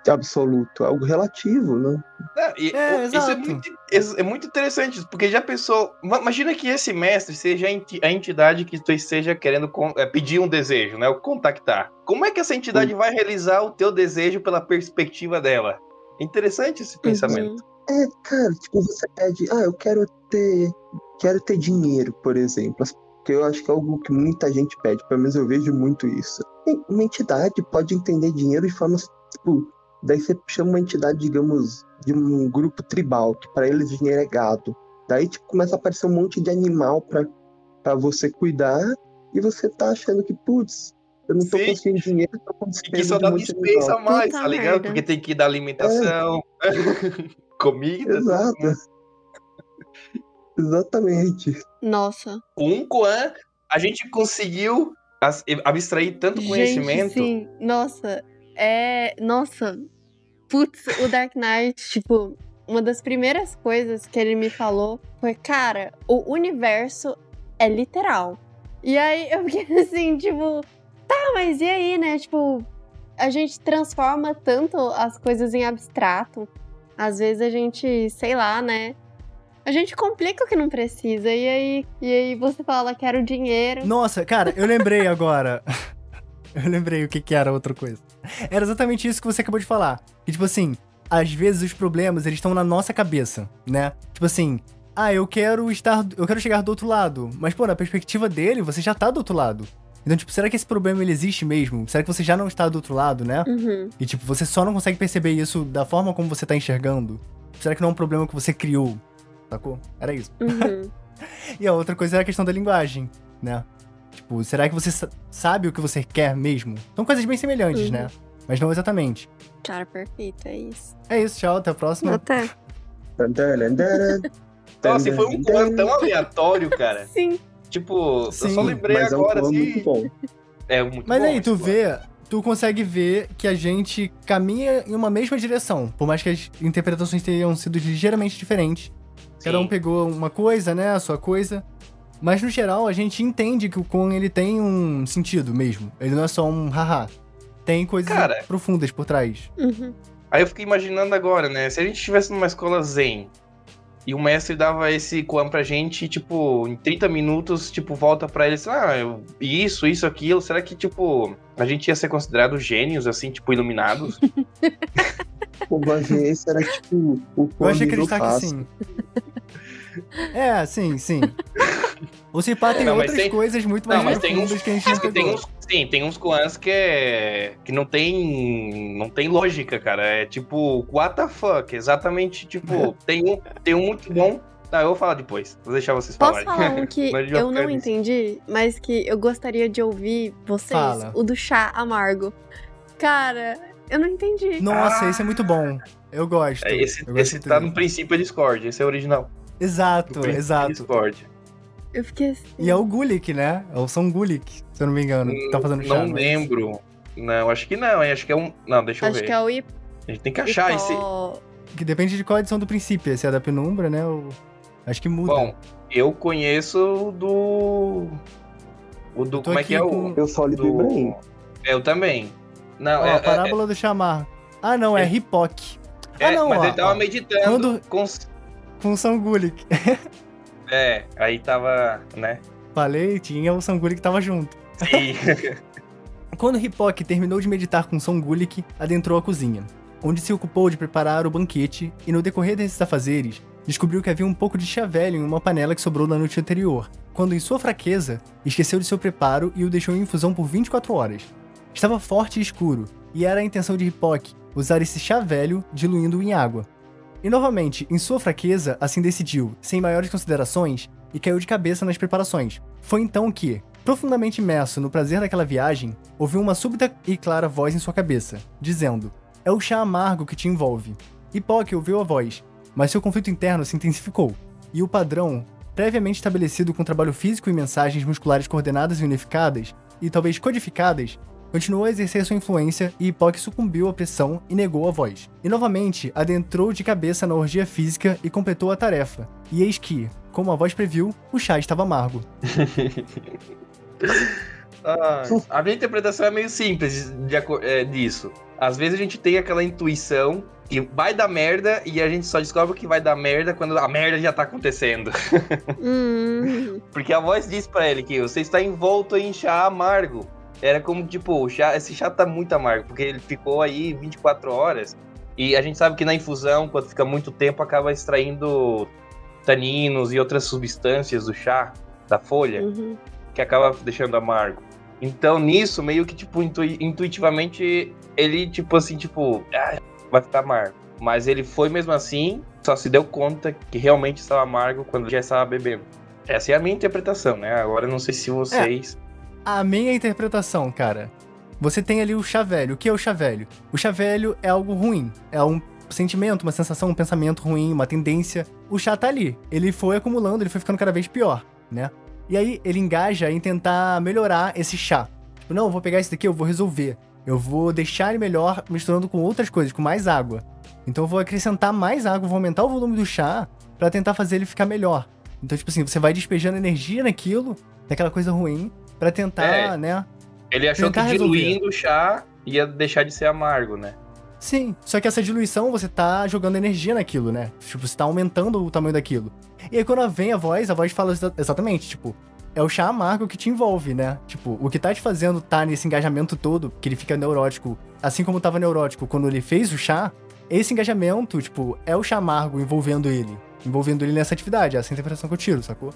absoluto, algo relativo, né? É, e, é, isso é muito, é muito interessante, porque já pensou. Imagina que esse mestre seja a entidade que tu esteja querendo é, pedir um desejo, né? O contactar. Como é que essa entidade Sim. vai realizar o teu desejo pela perspectiva dela? É interessante esse pensamento. É, cara, tipo, você pede, ah, eu quero ter. Quero ter dinheiro, por exemplo. Que eu acho que é algo que muita gente pede, pelo menos eu vejo muito isso. Uma entidade pode entender dinheiro de formas, tipo, Daí você chama uma entidade, digamos, de um grupo tribal, que para eles dinheiro é gado. Daí tipo, começa a aparecer um monte de animal para você cuidar e você tá achando que, putz, eu não tô Sim. conseguindo dinheiro, tô com E que só dá dispensa mais, Puta tá ligado? Merda. Porque tem que dar alimentação, é. comida. Exato. Exatamente. Nossa. Com um Koan, a gente conseguiu abstrair tanto gente, conhecimento. Sim, nossa, é. Nossa. Putz, o Dark Knight, tipo, uma das primeiras coisas que ele me falou foi: cara, o universo é literal. E aí eu fiquei assim, tipo, tá, mas e aí, né? Tipo, a gente transforma tanto as coisas em abstrato. Às vezes a gente, sei lá, né? A gente complica o que não precisa. E aí, e aí você fala, quero dinheiro. Nossa, cara, eu lembrei agora. Eu lembrei o que, que era outra coisa. Era exatamente isso que você acabou de falar. Que, tipo assim, às vezes os problemas, eles estão na nossa cabeça, né? Tipo assim, ah, eu quero estar. Eu quero chegar do outro lado. Mas, pô, na perspectiva dele, você já tá do outro lado. Então, tipo, será que esse problema ele existe mesmo? Será que você já não está do outro lado, né? Uhum. E, tipo, você só não consegue perceber isso da forma como você tá enxergando? Será que não é um problema que você criou? Sacou? Era isso. Uhum. e a outra coisa é a questão da linguagem, né? Tipo, será que você sabe o que você quer mesmo? São coisas bem semelhantes, uhum. né? Mas não exatamente. Cara, perfeito, é isso. É isso, tchau, até a próxima. Até. Nossa, foi um plano tão aleatório, cara. Sim. Tipo, Sim, eu só lembrei agora, é um assim. Muito bom. É muito Mas bom, aí, tu vê, tu consegue ver que a gente caminha em uma mesma direção. Por mais que as interpretações tenham sido ligeiramente diferentes. Sim. Cada um pegou uma coisa, né? A sua coisa. Mas no geral, a gente entende que o Kon ele tem um sentido mesmo. Ele não é só um haha. Tem coisas Cara, profundas por trás. Uhum. Aí eu fiquei imaginando agora, né? Se a gente estivesse numa escola zen e o mestre dava esse Quan pra gente, tipo, em 30 minutos, tipo, volta pra eles, ah, isso, isso, aquilo, será que, tipo, a gente ia ser considerado gênios, assim, tipo, iluminados? o Vagência era, tipo, o Quan Eu achei que ele tá aqui sim. É, sim, sim. O Cipá tem Não, outras tem- coisas muito mais Não, mas tem uns, que a gente não tem uns, sim, tem uns clãs que é que não tem não tem lógica, cara. É tipo what the fuck, exatamente, tipo, tem um tem um muito bom. Tá, eu vou falar depois. Vou deixar vocês Posso falarem. falar um que eu não nisso. entendi, mas que eu gostaria de ouvir vocês? Fala. O do chá amargo. Cara, eu não entendi. Nossa, Ah. esse é muito bom. Eu gosto. É, esse eu gosto esse tá no princípio Discord, esse é o original. Exato, exato. Discord. Eu fiquei assim. E é o Gulik, né? É o Son Gulik, se eu não me engano. que tá fazendo chá. Não mas- lembro. Não, acho que não, hein? Acho que é um. Não, deixa eu Acho ver. que é o Ip- A gente tem que achar esse. Que depende de qual edição do princípio. Se é da penumbra, né? ou- Acho que muda. Bom, eu conheço o do. O do. Como é que é o. Eu só li do Ibrahim. Eu também. Não, Ó, é, a parábola do chamar. Ah, não, é, É. Hipoc. é, ah, não, mas ó, ele tava ó. meditando Quando- com. Com o Son Gulik. É, aí tava, né? Falei, tinha o Son Gulik que tava junto. Sim. Quando Hipoc terminou de meditar com Son Gulik, adentrou a cozinha, onde se ocupou de preparar o banquete e no decorrer desses afazeres, descobriu que havia um pouco de chá velho em uma panela que sobrou da noite anterior, quando em sua fraqueza, esqueceu de seu preparo e o deixou em infusão por 24 horas. Estava forte e escuro, e era a intenção de Hipoc usar esse chá velho diluindo-o em água. E novamente, em sua fraqueza, assim decidiu, sem maiores considerações, e caiu de cabeça nas preparações. Foi então que, profundamente imerso no prazer daquela viagem, ouviu uma súbita e clara voz em sua cabeça, dizendo: É o chá amargo que te envolve. Hipoque ouviu a voz, mas seu conflito interno se intensificou, e o padrão, previamente estabelecido com trabalho físico e mensagens musculares coordenadas e unificadas, e talvez codificadas, continuou a exercer sua influência e Hipoque sucumbiu à pressão e negou a voz. E novamente adentrou de cabeça na orgia física e completou a tarefa. E eis que, como a voz previu, o chá estava amargo. Ah, a minha interpretação é meio simples de é, disso. Às vezes a gente tem aquela intuição que vai dar merda e a gente só descobre que vai dar merda quando a merda já tá acontecendo. Hum, Porque a voz diz pra ele que você está envolto em chá amargo. Era como, tipo, chá, esse chá tá muito amargo, porque ele ficou aí 24 horas. E a gente sabe que na infusão, quando fica muito tempo, acaba extraindo taninos e outras substâncias do chá, da folha, uhum. que acaba deixando amargo. Então, nisso, meio que, tipo, intui- intuitivamente, ele, tipo assim, tipo, ah, vai ficar amargo. Mas ele foi mesmo assim, só se deu conta que realmente estava amargo quando já estava bebendo. Essa é a minha interpretação, né? Agora não sei se vocês. A minha interpretação, cara. Você tem ali o chá velho. O que é o chá velho? O chá velho é algo ruim. É um sentimento, uma sensação, um pensamento ruim, uma tendência. O chá tá ali. Ele foi acumulando, ele foi ficando cada vez pior, né? E aí ele engaja em tentar melhorar esse chá. Tipo, não, eu vou pegar esse daqui, eu vou resolver. Eu vou deixar ele melhor misturando com outras coisas, com mais água. Então eu vou acrescentar mais água, vou aumentar o volume do chá pra tentar fazer ele ficar melhor. Então, tipo assim, você vai despejando energia naquilo, naquela coisa ruim, pra tentar, É. né? Ele achou que diluindo o chá ia deixar de ser amargo, né? Sim, só que essa diluição você tá jogando energia naquilo, né? Tipo, você tá aumentando o tamanho daquilo. E aí quando vem a voz, a voz fala exa- exatamente, tipo, é o chá amargo que te envolve, né? Tipo, o que tá te fazendo tá nesse engajamento todo, que ele fica neurótico, assim como tava neurótico quando ele fez o chá, esse engajamento, tipo, é o chá amargo envolvendo ele. Envolvendo ele nessa atividade, essa é a interpretação que eu tiro, sacou?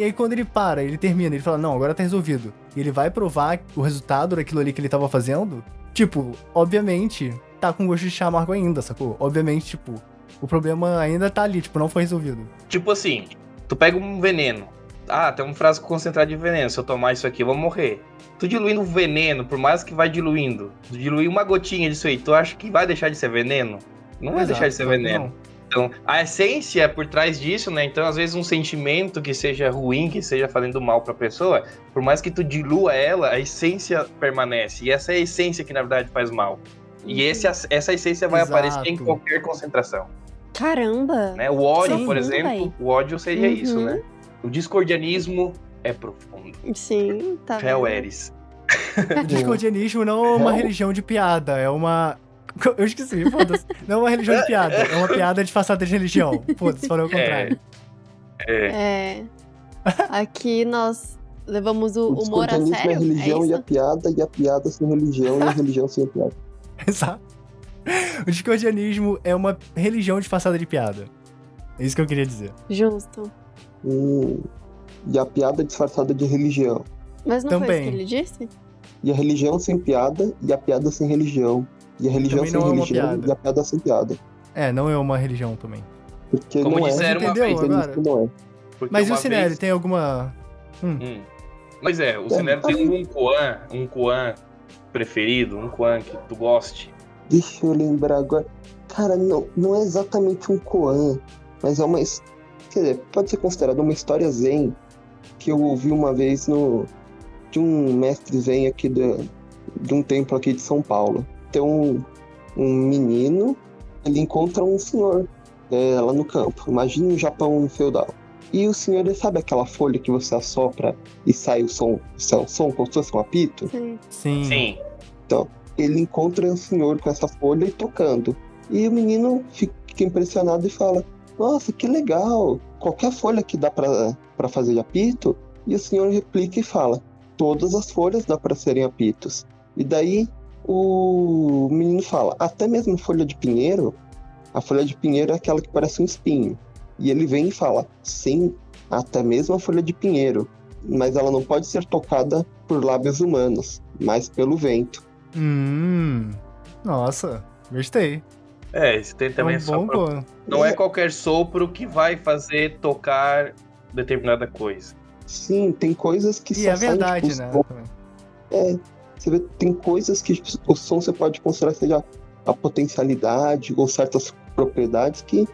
E aí quando ele para, ele termina, ele fala, não, agora tá resolvido. E ele vai provar o resultado daquilo ali que ele tava fazendo. Tipo, obviamente, tá com gosto de chá amargo ainda, sacou? Obviamente, tipo, o problema ainda tá ali, tipo, não foi resolvido. Tipo assim, tu pega um veneno. Ah, tem um frasco concentrado de veneno. Se eu tomar isso aqui, eu vou morrer. Tu diluindo o veneno, por mais que vai diluindo, tu diluir uma gotinha disso aí, tu acha que vai deixar de ser veneno? Não vai Exato, deixar de ser veneno. não. Então, a essência por trás disso, né? Então, às vezes, um sentimento que seja ruim, que seja fazendo mal pra pessoa, por mais que tu dilua ela, a essência permanece. E essa é a essência que, na verdade, faz mal. E esse, essa essência vai Exato. aparecer em qualquer concentração. Caramba! Né? O ódio, Sim, por véi. exemplo, o ódio seria Uhum. isso, né? O discordianismo é profundo. Sim, tá. Vendo? Eres. O discordianismo não é uma Não. religião de piada, é uma. Eu esqueci, foda-se. Não é uma religião de piada, é uma piada disfarçada de religião. Foda-se, falei o contrário. É. É. Aqui nós levamos o, O humor a é a sério. É religião e a piada, e a piada sem religião, e a religião sem a piada. Exato. O discordianismo é uma religião disfarçada de piada. É isso que eu queria dizer. Justo. Hum, e a piada disfarçada de religião. Mas não foi Também. isso que ele disse? E a religião sem piada e a piada sem religião. E a religião sem não é uma religião piada. e a piada sem piada. É, não é uma religião também. Porque Como não é. disseram uma Entendeu vez. agora? Não é. porque Mas e o Cinelli, vez- tem alguma... Hum. Mas é, o Cinelli tem um Koan, um Koan preferido, um Koan que tu goste. Deixa eu lembrar agora. Cara, não, não é exatamente um koan, mas é uma. Quer dizer, pode ser considerado uma história zen que eu ouvi uma vez no de um mestre zen aqui da, de um templo aqui de São Paulo. Tem um, um menino, ele encontra um senhor é, lá no campo. Imagina um Japão feudal. E o senhor, ele sabe aquela folha que você assopra e sai o som, sai o som como se fosse um apito? Sim. Sim. Sim. ele encontra o senhor com essa folha e tocando. E o menino fica impressionado e fala: Nossa, que legal! Qualquer folha que dá pra pra fazer de apito. E o senhor replica e fala: Todas as folhas dá pra serem apitos. E daí o menino fala: Até mesmo folha de pinheiro? A folha de pinheiro é aquela que parece um espinho. E ele vem e fala: Sim, até mesmo a folha de pinheiro. Mas ela não pode ser tocada por lábios humanos, mas pelo vento. Hum. Nossa, gostei. É, isso tem também é um só bom. Não é qualquer sopro que vai fazer tocar determinada coisa. Sim, tem coisas que E só é saem, verdade, tipo, né? É, você vê, tem coisas que o som você pode considerar seja a potencialidade ou certas propriedades que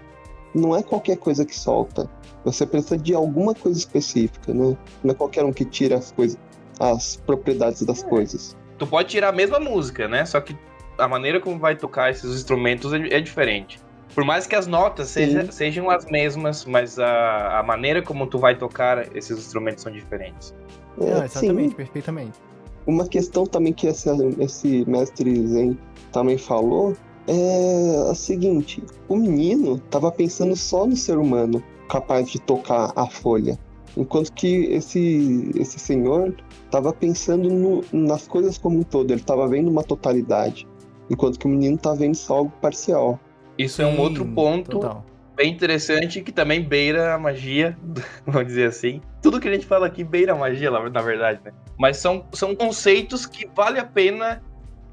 não é qualquer coisa que solta. Você precisa de alguma coisa específica, né? Não é qualquer um que tira as coisas, as propriedades das coisas. Tu pode tirar a mesma música, né? Só que a maneira como vai tocar esses instrumentos é, é diferente. Por mais que as notas seja- sejam as mesmas, mas a, a maneira como tu vai tocar esses instrumentos são diferentes. É, Não, sim, exatamente, perfeitamente. Uma questão também que esse, esse mestre Zen também falou é a seguinte: o menino estava pensando só no ser humano capaz de tocar a folha, enquanto que esse, esse senhor estava pensando no- nas coisas como um todo, ele estava vendo uma totalidade, enquanto que o menino está vendo só algo parcial. Isso é um Sim, outro ponto Total. Bem interessante que também beira a magia, vamos dizer assim. Tudo que a gente fala aqui beira a magia, na verdade, né? Mas são, são conceitos que vale a pena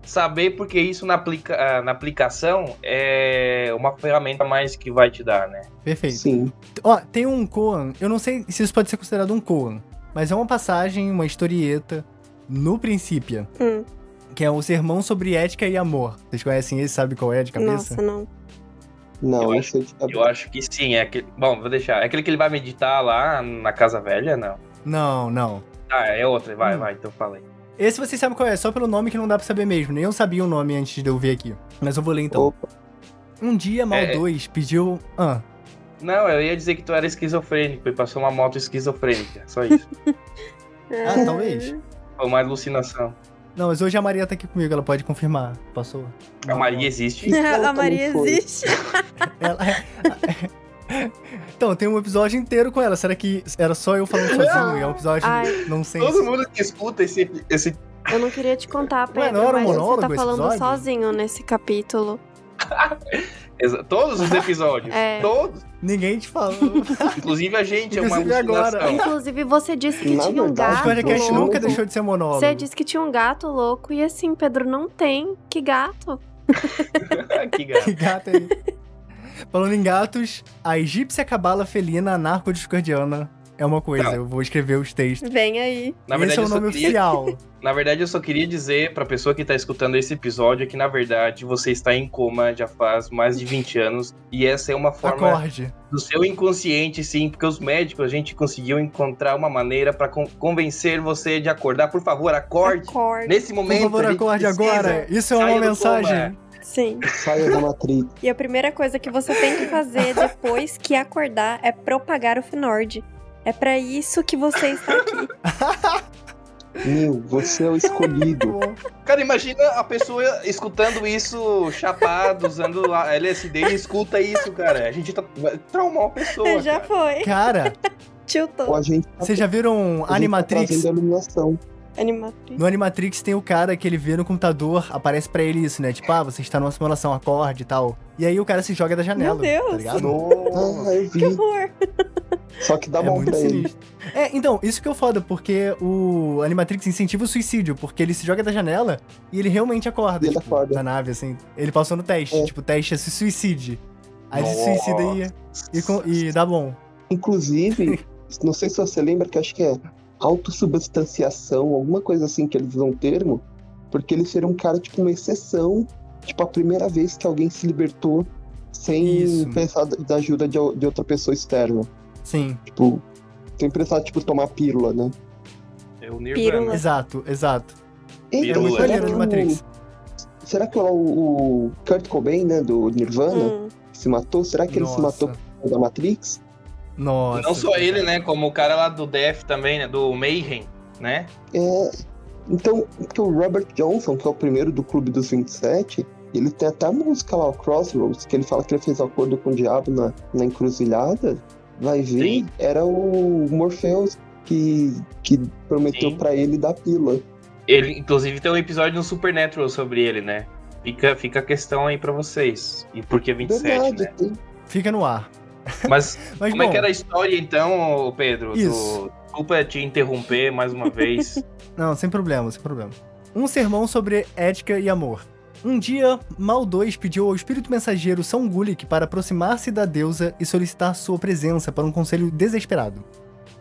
saber, porque isso na, aplica, ah, na aplicação é uma ferramenta a mais que vai te dar, né? Perfeito. Sim, Ó, tem um Koan, eu não sei se isso pode ser considerado um Koan, mas é uma passagem, uma historieta, no Princípio, Hum, que é o sermão sobre ética e amor. Vocês conhecem esse, sabe qual é de cabeça? nossa, não. Não, Eu isso é. Eu acho que sim. É aquele... Bom, vou deixar. É aquele que ele vai meditar lá na Casa Velha? Não. Não, não. Ah, é outra. Vai, Hum. vai, então fala aí. Esse vocês sabem qual é, só pelo nome que não dá pra saber mesmo. Nem eu sabia o nome antes de eu ver aqui. Mas eu vou ler então. Opa, Um dia, Mal É. 2 pediu. Ah, Não, eu ia dizer que tu era esquizofrênico e passou uma moto esquizofrênica. Só isso. Ah, talvez. Foi uma alucinação. Não, mas hoje a Maria tá aqui comigo, ela pode confirmar. Passou. A Maria existe. A Maria existe. Ela... então, tem um episódio inteiro com ela. Será que era só eu falando sozinho? E é um episódio Ai. não sei. Todo mundo que escuta esse, esse. Eu não queria te contar, Ué, Pedro, não era um mas você tá falando episódio? sozinho nesse capítulo. exa- Todos os episódios. É. Todos. Ninguém te falou. Inclusive a gente, é uma Inclusive agora. Inclusive, você disse que tinha um verdade, o gato podcast louco. nunca deixou de ser monólogo. Você disse que tinha um gato louco e assim, Pedro, não tem. Que gato? que gato. Que gato esse? Falando em gatos, a egípcia cabala felina anarco-discordiana é uma coisa. Não. Eu vou escrever os textos. Vem aí. Na Esse verdade, é o eu só nome queria- oficial. Na verdade, eu só queria dizer pra pessoa que tá escutando esse episódio que, na verdade, você está em coma já faz mais de 20 anos. E essa é uma forma Acorde. do seu inconsciente, sim, porque os médicos, a gente conseguiu encontrar uma maneira pra con- convencer você de acordar. Por favor, acorde. Acorde. Nesse Por momento. favor, a gente acorde agora. Isso é uma mensagem. Sim. saia da Matrix. E a primeira coisa que você tem que fazer depois que acordar é propagar o Finord. É pra isso que você está aqui. Nil, você é o escolhido. Cara, imagina a pessoa escutando isso chapado, usando a LSD e escuta isso, cara. A gente tá vai traumar uma pessoa. Já cara. foi. Cara, Ou Tiltou. a gente tá, vocês já viram a gente tá Animatrix? a iluminação. Animatrix. No Animatrix tem o cara que ele vê no computador, aparece pra ele isso, né? Tipo, ah, você está numa simulação, acorde e tal. E aí o cara se joga da janela, Meu Deus. tá ligado? Ah, eu vi. Que horror. Só que dá é bom muito pra ele. sinistro. É, então, isso que é o foda, porque o Animatrix incentiva o suicídio, porque ele se joga da janela e ele realmente acorda, ele tipo, acorda. na nave, assim. Ele passou no teste, É. tipo, o teste é se suicide. Aí ele se suicida e, e, e dá bom. Inclusive, não sei se você lembra que acho que é autossubstanciação, alguma coisa assim que eles usam um termo, porque eles seriam um cara, tipo, uma exceção, tipo, a primeira vez que alguém se libertou sem Isso. precisar da ajuda de, de outra pessoa externa. Sim, Tipo, sem precisar, tipo, tomar pílula, né? É o Pílula. Nirvana. exato, exato. É Então, Pílula. muito será maneiro que o, será que o, o Kurt Cobain, né, do Nirvana, Hum. que se matou, será que ele se matou Nossa. por causa da Matrix? Nossa. Não só ele, né? Como o cara lá do Death também, né? Do Mayhem, né? É, então, porque o Robert Johnson, que é o primeiro do Clube dos 27, ele tem até a música lá, o Crossroads, que ele fala que ele fez acordo com o diabo na, na encruzilhada. Vai ver, Sim. era o Morpheus que, que prometeu pra ele dar pila. Ele, inclusive, tem um episódio no Supernatural sobre ele, né? Fica, fica a questão aí pra vocês. E por que 27, Verdade, né? tem- Fica no ar. Mas Mas como bom, é que era a história, então, Pedro? Isso. Do... Desculpa te interromper mais uma vez. Não, sem problema, sem problema. Um sermão sobre ética e amor. Um dia, Mal 2 pediu ao espírito mensageiro São Gulik para aproximar-se da deusa e solicitar sua presença para um conselho desesperado.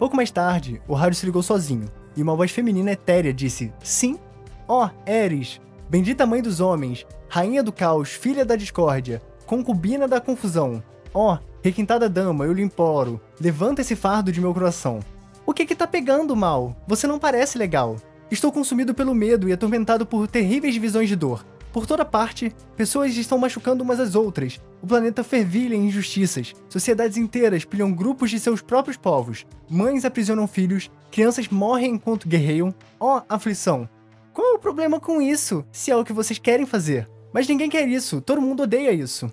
Pouco mais tarde, o rádio se ligou sozinho, e uma voz feminina etérea disse: Sim, ó, Eris, bendita mãe dos homens, rainha do caos, filha da discórdia, concubina da confusão. Ó, requintada dama, eu lhe imploro, levanta esse fardo de meu coração. O que que tá pegando, Mal? Você não parece legal. Estou consumido pelo medo e atormentado por terríveis visões de dor. Por toda parte, pessoas estão machucando umas às outras. O planeta fervilha em injustiças. Sociedades inteiras pilham grupos de seus próprios povos. Mães aprisionam filhos. Crianças morrem enquanto guerreiam. Ó, aflição. Qual é o problema com isso, se é o que vocês querem fazer? Mas ninguém quer isso. Todo mundo odeia isso.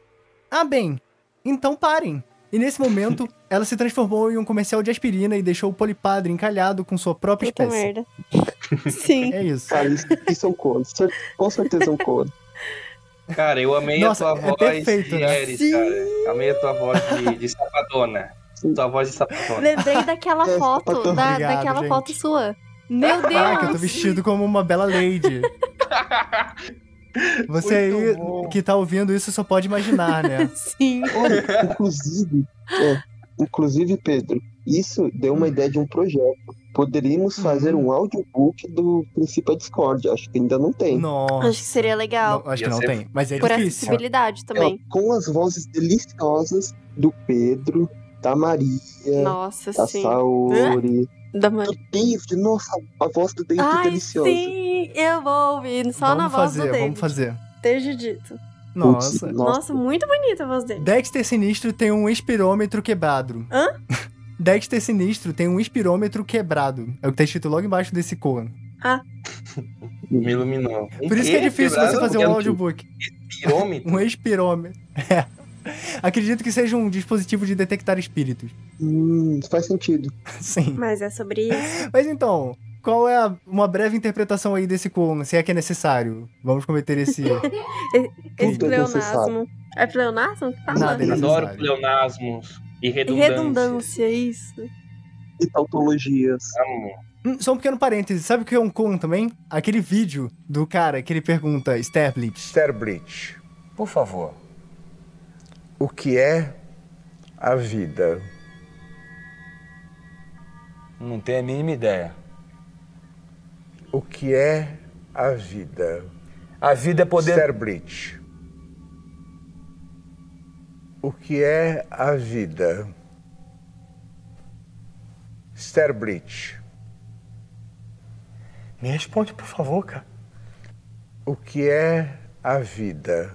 Ah, bem. Então parem. E nesse momento, ela se transformou em um comercial de aspirina e deixou o polipadre encalhado com sua própria Puta espécie. merda. Sim. É isso. Cara, isso, isso é um coro. cer- Com certeza é um coro. Cara, eu amei Nossa, a tua é voz perfeito, de né? Sim. cara. Amei a tua voz de, de sapadona. Tua voz de sapadona. Lembrei daquela É, foto, da, Obrigado, daquela gente. foto sua. Meu Deus! Ah, que eu tô vestido como uma bela lady. Você Muito aí bom. que tá ouvindo isso só pode imaginar, né? Sim. Olha, inclusive, é, inclusive, Pedro, isso deu uma ideia de um projeto. Poderíamos fazer um audiobook do Princípio da Discord. Acho que ainda não tem. Nossa. Acho que seria legal. Não, acho que não tem. Mas é Por difícil. acessibilidade também. Ó, com as vozes deliciosas do Pedro, da Maria, Nossa, da sim. Saori, Da man... do David. Nossa, a voz do David é Ai, deliciosa. sim! Eu vou ouvir só na vamos voz fazer, do David. vamos fazer. Esteja dito. Nossa. Putz, Nossa. muito bonita a voz dele. Dexter Sinistro tem um espirômetro quebrado. Hã? Dexter Sinistro tem um espirômetro quebrado. É o que tá escrito logo embaixo desse Coan. Me iluminou. Um Por isso que é difícil Quebrado? você fazer um Porque audiobook. pirômetro? Um espirômetro. É. Acredito que seja um dispositivo de detectar espíritos. Hum, faz sentido. Sim. Mas é sobre isso. Mas então, qual é a- uma breve interpretação aí desse Coan, se é que é necessário? Vamos cometer esse. Esse é pleonasmo. É pleonasmo que fala? Nada, ele- Adoro pleonasmos e redundância. Redundância, isso. E tautologias. Amo. Hum, Só um pequeno parêntese, sabe o que é um Coan também? Aquele vídeo do cara que ele pergunta, Sterblitz. Sterblich, Por favor. O que é a vida? Não tenho a mínima ideia. O que é a vida? A vida é poder. Sterblich, o que é a vida? Sterblich, Me responde, por favor, cara. o que é a vida?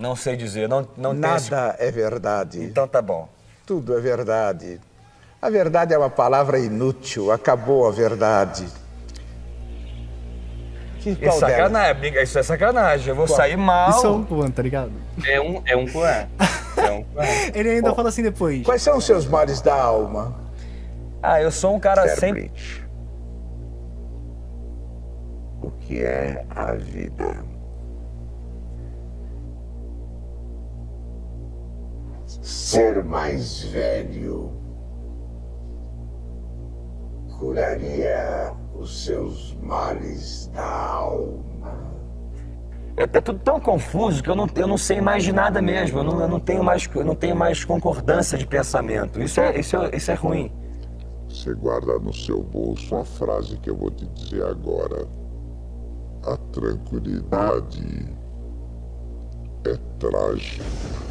Não sei dizer, não, não tenho Nada é verdade. Então tá bom. Tudo é verdade. A verdade é uma palavra inútil. Acabou a verdade. Que, Isso, delas? sacanagem, isso é sacanagem. Eu vou Qual? sair mal. Isso é um Coan, tá ligado? É um, é um Coan. É um. Ele ainda fala assim depois. Quais são os seus males da alma? Ah, eu sou um cara sem. Sterblich. O que é a vida? Ser mais velho. curaria os seus males da alma. É, tá tudo tão confuso que eu não, eu não sei mais de nada mesmo. Eu não, eu não tenho mais, eu não tenho mais concordância de pensamento. Isso é, isso é, isso é ruim. Você guarda no seu bolso a frase que eu vou te dizer agora. A tranquilidade é trágica.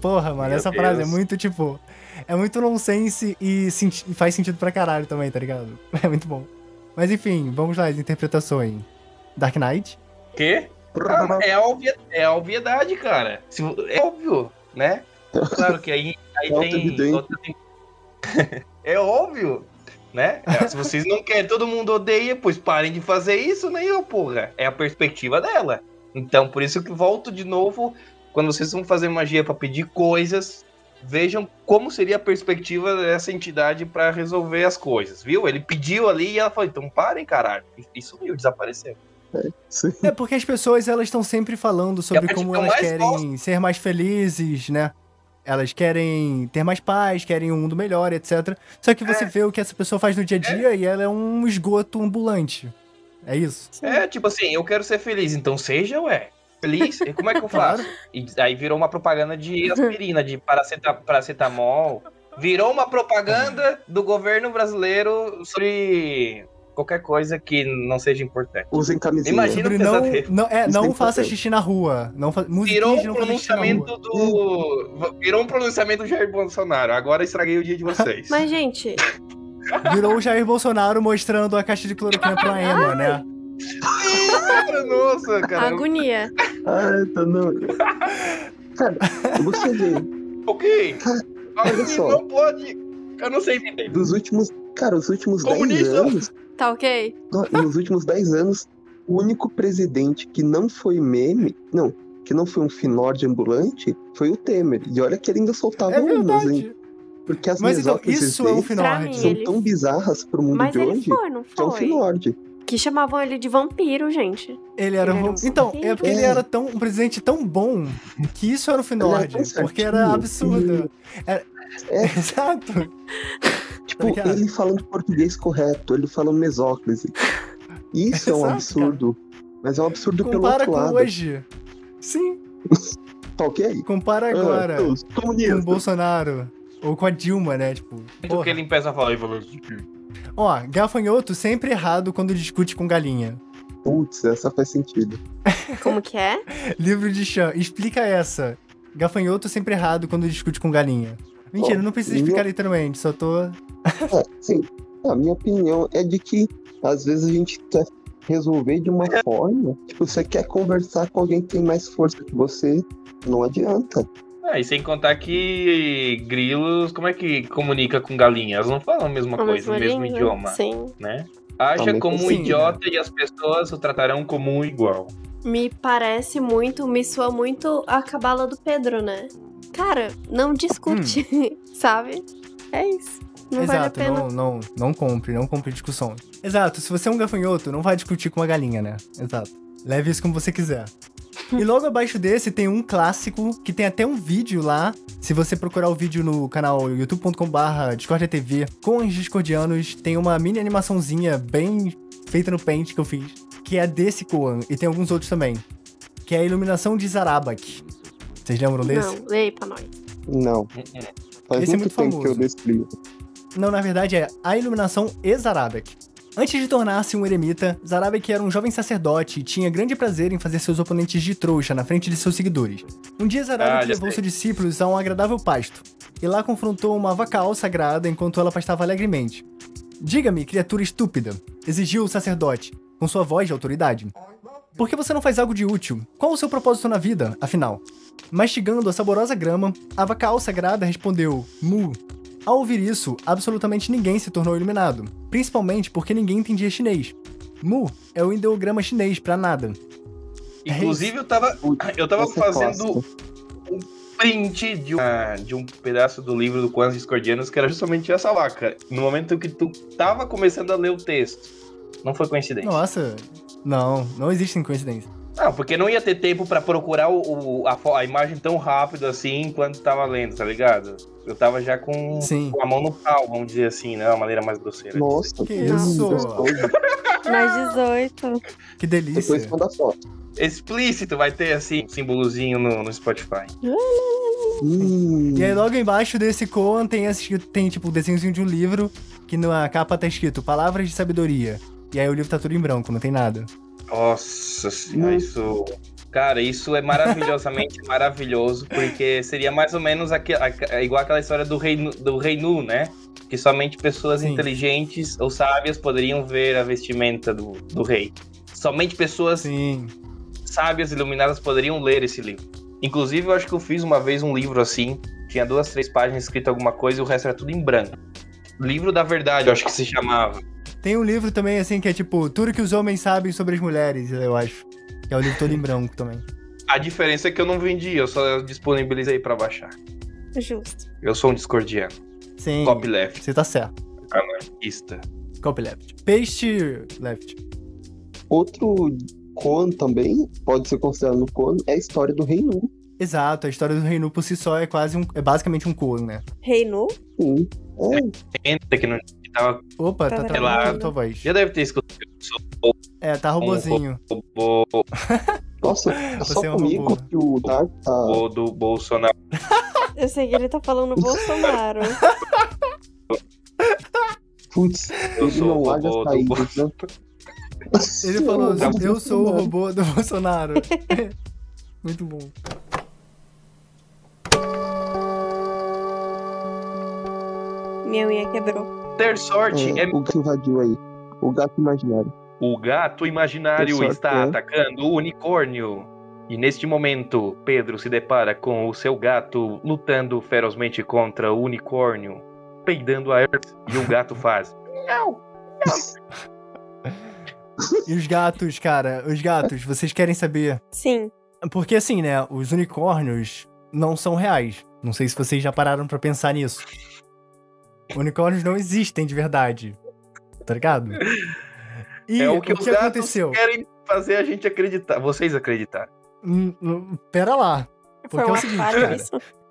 Porra, mano, Meu essa frase é Deus. muito, tipo. É muito nonsense e senti- e faz sentido pra caralho também, tá ligado? É muito bom. Mas enfim, vamos lá, as interpretações. Dark Knight. Quê? Ah, é, a obvia- é obviedade, cara. É óbvio, né? Claro que aí, aí tem. outra é óbvio, né? É, Se vocês não querem, todo mundo odeia, pois parem de fazer isso, né, ô porra? É a perspectiva dela. Então, por isso que volto de novo, quando vocês vão fazer magia pra pedir coisas, vejam como seria a perspectiva dessa entidade pra resolver as coisas, viu? Ele pediu ali e ela falou, então parem, caralho. E sumiu, desapareceu. Sim. É porque as pessoas elas estão sempre falando sobre como elas querem ser mais felizes, né? Elas querem ter mais paz, querem um mundo melhor, etc. Só que você É. vê o que essa pessoa faz no dia a dia e ela é um esgoto ambulante. É isso? É, tipo assim, eu quero ser feliz, então seja, ué. Feliz? E como é que eu faço? E aí virou uma propaganda de aspirina, de paraceta, paracetamol. Virou uma propaganda do governo brasileiro sobre qualquer coisa que não seja importante. Usem camisinha. Imagina- Sobre não, não, é, não tem faça papel. xixi na rua. Não fa... Virou um pronunciamento do. Virou um pronunciamento do Jair Bolsonaro. Agora estraguei o dia de vocês. Mas, gente, Virou o Jair Bolsonaro mostrando a caixa de cloroquina pra Emma, né? Cara, Nossa, cara. agonia. Ah, tá não. Cara, você vê, Ok. Olha Assim, só. Não pode. Eu não sei entender. dos últimos. Cara, os últimos 10 Comunista. anos. Tá ok? no- Nos últimos 10 anos, o único presidente que não foi meme. Não, que não foi um finorde ambulante foi o Temer. E olha que ele ainda soltava É umas, hein? Porque as Mas então, isso é um finorde. são tão bizarras pro mundo Mas de hoje foi, não que é um foi? finorde. Que chamavam ele de vampiro, gente. Ele era Ele um... era um Então, vampiro. é porque ele era tão, um presidente tão bom que isso era o Finord. Porque era absurdo. Era... É. Exato. Tipo, ligado? ele falando português correto, ele falando mesóclise. Isso é um absurdo. Mas é um absurdo pelo Compara outro com lado. hoje. Sim, Tá ok? compara agora Ah, com o. Bolsonaro. Ou com a Dilma, né? Tipo, Do porra. que ele empieza a falar e falou. Ó, gafanhoto sempre errado quando discute com galinha. Putz, essa faz sentido. Como que é? Livro de chão, explica essa. Gafanhoto sempre errado quando discute com galinha. Mentira, Ó, não precisa minha- explicar literalmente, só tô. É, sim. A minha opinião é de que às vezes a gente quer resolver de uma forma. Tipo, você quer conversar com alguém que tem mais força que você, não adianta. Ah, e sem contar que grilos, como é que comunica com galinhas? Elas não falam a mesma A coisa, o mesmo idioma, Sim. né? Haja Também como um idiota e as pessoas o tratarão como um igual. Me parece muito, me soa muito a cabala do Pedro, né? Cara, não discute, sabe? É isso. Não vale a Exato, pena. não, não, não compre, não compre discussão. Exato, se você é um gafanhoto, não vai discutir com uma galinha, né? Exato. Leve isso como você quiser. E logo abaixo desse tem um clássico que tem até um vídeo lá. Se você procurar o vídeo no canal youtube.com/barra discordia.tv com os discordianos, tem uma mini animaçãozinha bem feita no Paint que eu fiz, que é desse Koan, e tem alguns outros também, que é a iluminação de Zarabak. Vocês lembram desse? Não, leia pra nós. Não. Faz Esse é muito muito tempo que eu famoso. Não, na verdade é a iluminação e Zarabek. Antes de tornar-se um eremita, Zarabek era um jovem sacerdote e tinha grande prazer em fazer seus oponentes de trouxa na frente de seus seguidores. Um dia Ah, Zarabek já levou sei. seus discípulos a um agradável pasto, e lá confrontou uma vacal sagrada enquanto ela pastava alegremente. Diga-me, criatura estúpida, exigiu o sacerdote, com sua voz de autoridade. Por que você não faz algo de útil? Qual o seu propósito na vida, afinal? Mastigando a saborosa grama, a vacal sagrada respondeu: Mu. Ao ouvir isso, absolutamente ninguém se tornou iluminado, principalmente porque ninguém entendia chinês. Mu é o ideograma chinês pra nada. É Inclusive, eu tava, eu tava fazendo um print de um, ah, de um pedaço do livro do Quantos Discordianos, que era justamente essa vaca. No momento que tu tava começando a ler o texto. Não foi coincidência. Nossa, não, não existem coincidências. Não, porque não ia ter tempo pra procurar o, o- a, a imagem tão rápido assim enquanto tava lendo, tá ligado? Eu tava já com, Sim. com a mão no pau, vamos dizer assim, né? Uma maneira mais grosseira. Nossa, Que isso? gostoso. Mais 18. Que Depois delícia. manda foto. dizer. Explícito vai ter assim, um símbolozinho no, no Spotify. Hum, E aí logo embaixo desse Koan tem, tem tipo o desenhozinho de um livro que na capa tá escrito Palavras de Sabedoria. E aí o livro tá tudo em branco, não tem nada. Nossa senhora, isso. Cara, isso é maravilhosamente maravilhoso, porque seria mais ou menos aque- a- é igual aquela história do rei, Nu- do rei Nu, né? Que somente pessoas Sim. inteligentes ou sábias poderiam ver a vestimenta do, do rei. Somente pessoas Sim. sábias, iluminadas poderiam ler esse livro. Inclusive, eu acho que eu fiz uma vez um livro assim, tinha duas, três páginas escrito alguma coisa e o resto era tudo em branco. Livro da Verdade, eu acho que se chamava. Tem um livro também, assim, que é tipo Tudo que os homens sabem sobre as mulheres, eu acho. Que é o livro todo em branco também. A diferença é que eu não vendi, eu só disponibilizei pra baixar. Justo. Eu sou um discordiano. Sim. Copyleft, Você tá certo. anarquista. Copyleft. Paste left. outro Koan também, pode ser considerado no Koan, é a história do Rei Nu. Exato, a história do Reinu por si só é quase um. É basicamente um Koan, né? Reinu? Sim. É, Entra que não tava. Opa, tá Tá travando travando. a tua voz. Já deve ter escutado. É, tá robozinho. o robô nossa, é só Você é um comigo robô. que o Dark tá. robô do Bolsonaro. Eu sei que ele tá falando Bolsonaro. Putz, Eu ele sou o robô do né? Ele falou, eu sou o Bolsonaro. robô do Bolsonaro. Muito bom. Minha unha quebrou. Ter sorte É, é. o que invadiu aí. O gato imaginário. O gato imaginário sorte está é. atacando o unicórnio. E neste momento, Pedro se depara com o seu gato lutando ferozmente contra o unicórnio, peidando a Earth. E o gato faz. Não! E os gatos, cara, os gatos, vocês querem saber? Sim. Porque assim, né, os unicórnios não são reais. Não sei se vocês já pararam pra pensar nisso. Unicórnios não existem de verdade. Tá ligado? E é o o que, que, os gatos aconteceu? querem fazer a gente acreditar. Vocês acreditarem. Hum, hum, Pera lá. Foi Porque é o seguinte, cara. isso.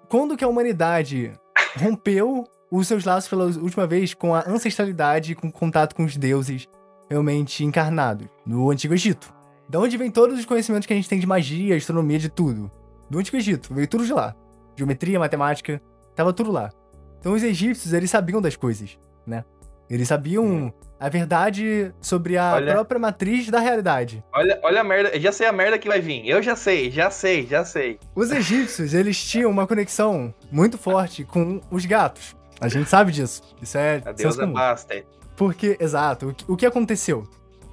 Quando que a humanidade rompeu os seus laços pela última vez com a ancestralidade e com contato com os deuses realmente encarnados? No Antigo Egito. Da onde vem todos os conhecimentos que a gente tem de magia, astronomia, de tudo? Do Antigo Egito. Veio tudo de lá. Geometria, matemática, tava tudo lá. Então os egípcios, eles sabiam das coisas, né? Eles sabiam a verdade sobre a Olha- própria matriz da realidade. Olha, olha a merda. Eu já sei a merda que vai vir. Eu já sei, já sei, já sei. Os egípcios, eles tinham uma conexão muito forte com os gatos. A gente sabe disso. Isso é A deusa comum. basta. Porque, exato, o que, o que aconteceu?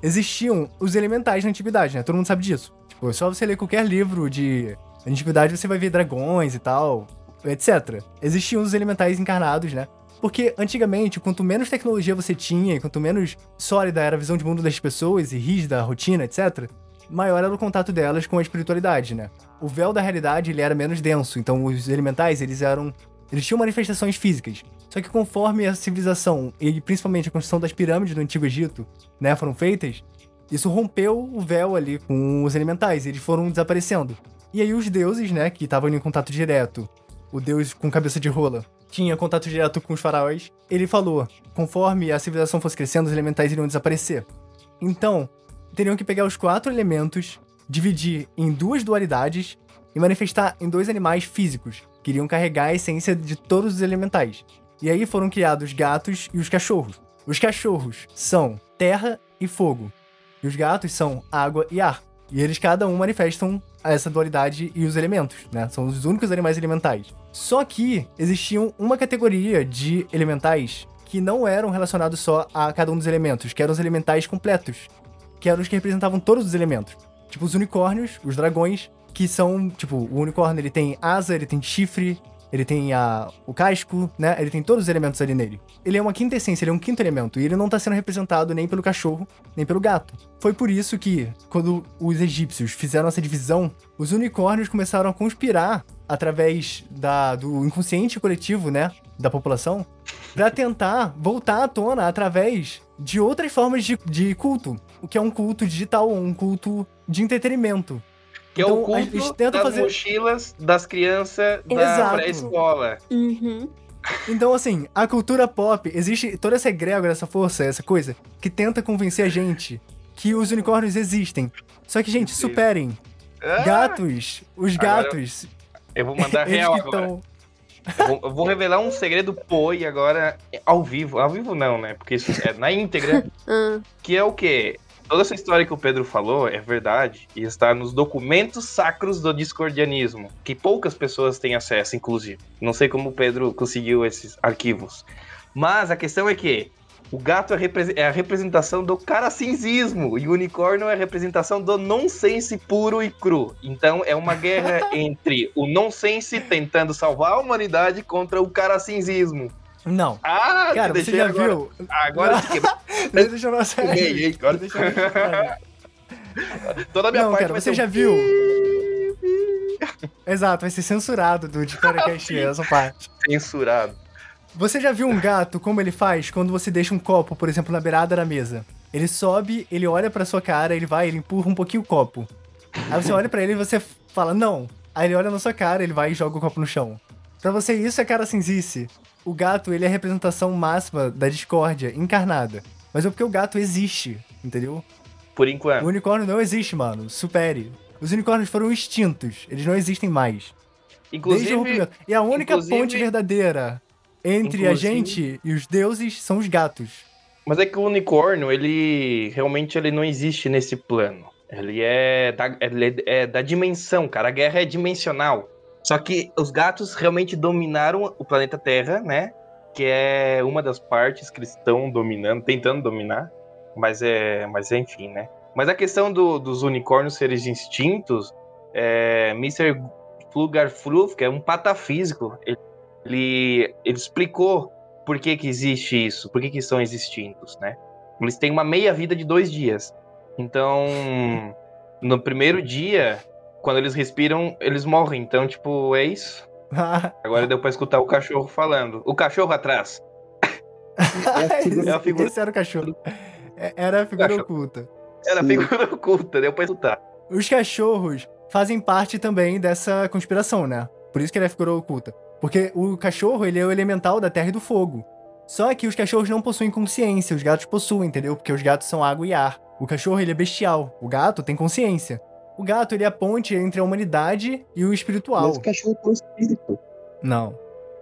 Existiam os elementais na antiguidade, né? Todo mundo sabe disso. Tipo, só você ler qualquer livro de antiguidade, você vai ver dragões e tal, etc. Existiam os elementais encarnados, né? Porque antigamente, quanto menos tecnologia você tinha, quanto menos sólida era a visão de mundo das pessoas e rígida a rotina, etc., maior era o contato delas com a espiritualidade, né? O véu da realidade, ele era menos denso, então os elementais, eles eram eles tinham manifestações físicas. Só que conforme a civilização e principalmente a construção das pirâmides do Antigo Egito, né, foram feitas, isso rompeu o véu ali com os elementais, eles foram desaparecendo. E aí os deuses, né, que estavam em contato direto, o deus com cabeça de rola, tinha contato direto com os faraós, ele falou, conforme a civilização fosse crescendo, os elementais iriam desaparecer. Então, teriam que pegar os quatro elementos, dividir em duas dualidades e manifestar em dois animais físicos, que iriam carregar a essência de todos os elementais. E aí foram criados os gatos e os cachorros. Os cachorros são terra e fogo, e os gatos são água e ar. E eles cada um manifestam essa dualidade e os elementos, né? São os únicos animais elementais. Só que existiam uma categoria de elementais que não eram relacionados só a cada um dos elementos, que eram os elementais completos, que eram os que representavam todos os elementos. Tipo os unicórnios, os dragões, que são, tipo, o unicórnio ele tem asa, ele tem chifre, ele tem a, o casco, né? Ele tem todos os elementos ali nele. Ele é uma quinta essência, ele é um quinto elemento, e ele não tá sendo representado nem pelo cachorro, nem pelo gato. Foi por isso que, quando os egípcios fizeram essa divisão, os unicórnios começaram a conspirar através da, do inconsciente coletivo, né? da população pra tentar voltar à tona através de outras formas de, de culto. O que é um culto digital, um culto de entretenimento. Que é Então, o a culto das fazer- mochilas das crianças da pré-escola. Uhum. Então, assim, a cultura pop, existe toda essa egrégora, essa força, essa coisa, que tenta convencer a gente que os unicórnios existem. Só que, gente, superem. Ah, Gatos, os Agora gatos, Eu vou mandar real que agora. estão. Eu vou, eu vou revelar um segredo poi agora ao vivo. Ao vivo não, né? Porque isso é na íntegra. Ah, Que é o quê? Toda essa história que o Pedro falou é verdade e está nos documentos sacros do discordianismo, que poucas pessoas têm acesso, inclusive. Não sei como o Pedro conseguiu esses arquivos. Mas a questão é que o gato é, repre- é a representação do caracinzismo e o unicórnio é a representação do nonsense puro e cru. Então é uma guerra entre o nonsense tentando salvar a humanidade contra o caracinzismo. Não. Ah, Cara, você já agora, viu? Agora quebrei, Deixa eu você. hein? Agora- Deixa eu Toda a minha Não, parte cara, vai você já viu? Exato, vai ser censurado do Discordcast essa parte. censurado. Você já viu um gato como ele faz quando você deixa um copo, por exemplo, na beirada da mesa? Ele sobe, ele olha pra sua cara, ele vai, ele empurra um pouquinho o copo. Aí você olha pra ele e você fala, não. Aí ele olha na sua cara, ele vai e joga o copo no chão. Pra você, isso é cara cinzice. O gato, ele é a representação máxima da discórdia encarnada. Mas é porque o gato existe, entendeu? Por O enquanto. unicórnio não existe, mano. Supere. Os unicórnios foram extintos. Eles não existem mais. Desde o Inclusive. E a única ponte verdadeira entre a gente e os deuses são os gatos. mas é que o unicórnio, ele realmente ele não existe nesse plano. Ele é da, ele é da dimensão, cara. A guerra é dimensional. Só que os gatos realmente dominaram o planeta Terra, né? Que é uma das partes que eles estão dominando, tentando dominar. Mas é, mas é, enfim, né? Mas a questão do- dos unicórnios serem extintos, é, Mr. Flugarfruf, que é um patafísico, ele, ele, ele explicou por que que existe isso, por que que são extintos, né? Eles têm uma meia vida de dois dias. Então, no primeiro dia, quando eles respiram, eles morrem. Então, tipo, é isso. Agora deu pra escutar o cachorro falando. O cachorro atrás. Esse, é a figura- esse era o cachorro. É- Era a figura Cachorro. oculta. Era Sim. figura oculta, deu pra escutar. Os cachorros fazem parte também dessa conspiração, né? Por isso que ele é figura oculta. Porque o cachorro, ele é o elemental da terra e do fogo. Só que os cachorros não possuem consciência, os gatos possuem, entendeu? Porque os gatos são água e ar. O cachorro, ele é bestial. O gato tem consciência. O gato, ele é a ponte entre a humanidade e o espiritual. Mas o cachorro tem um espírito. Não.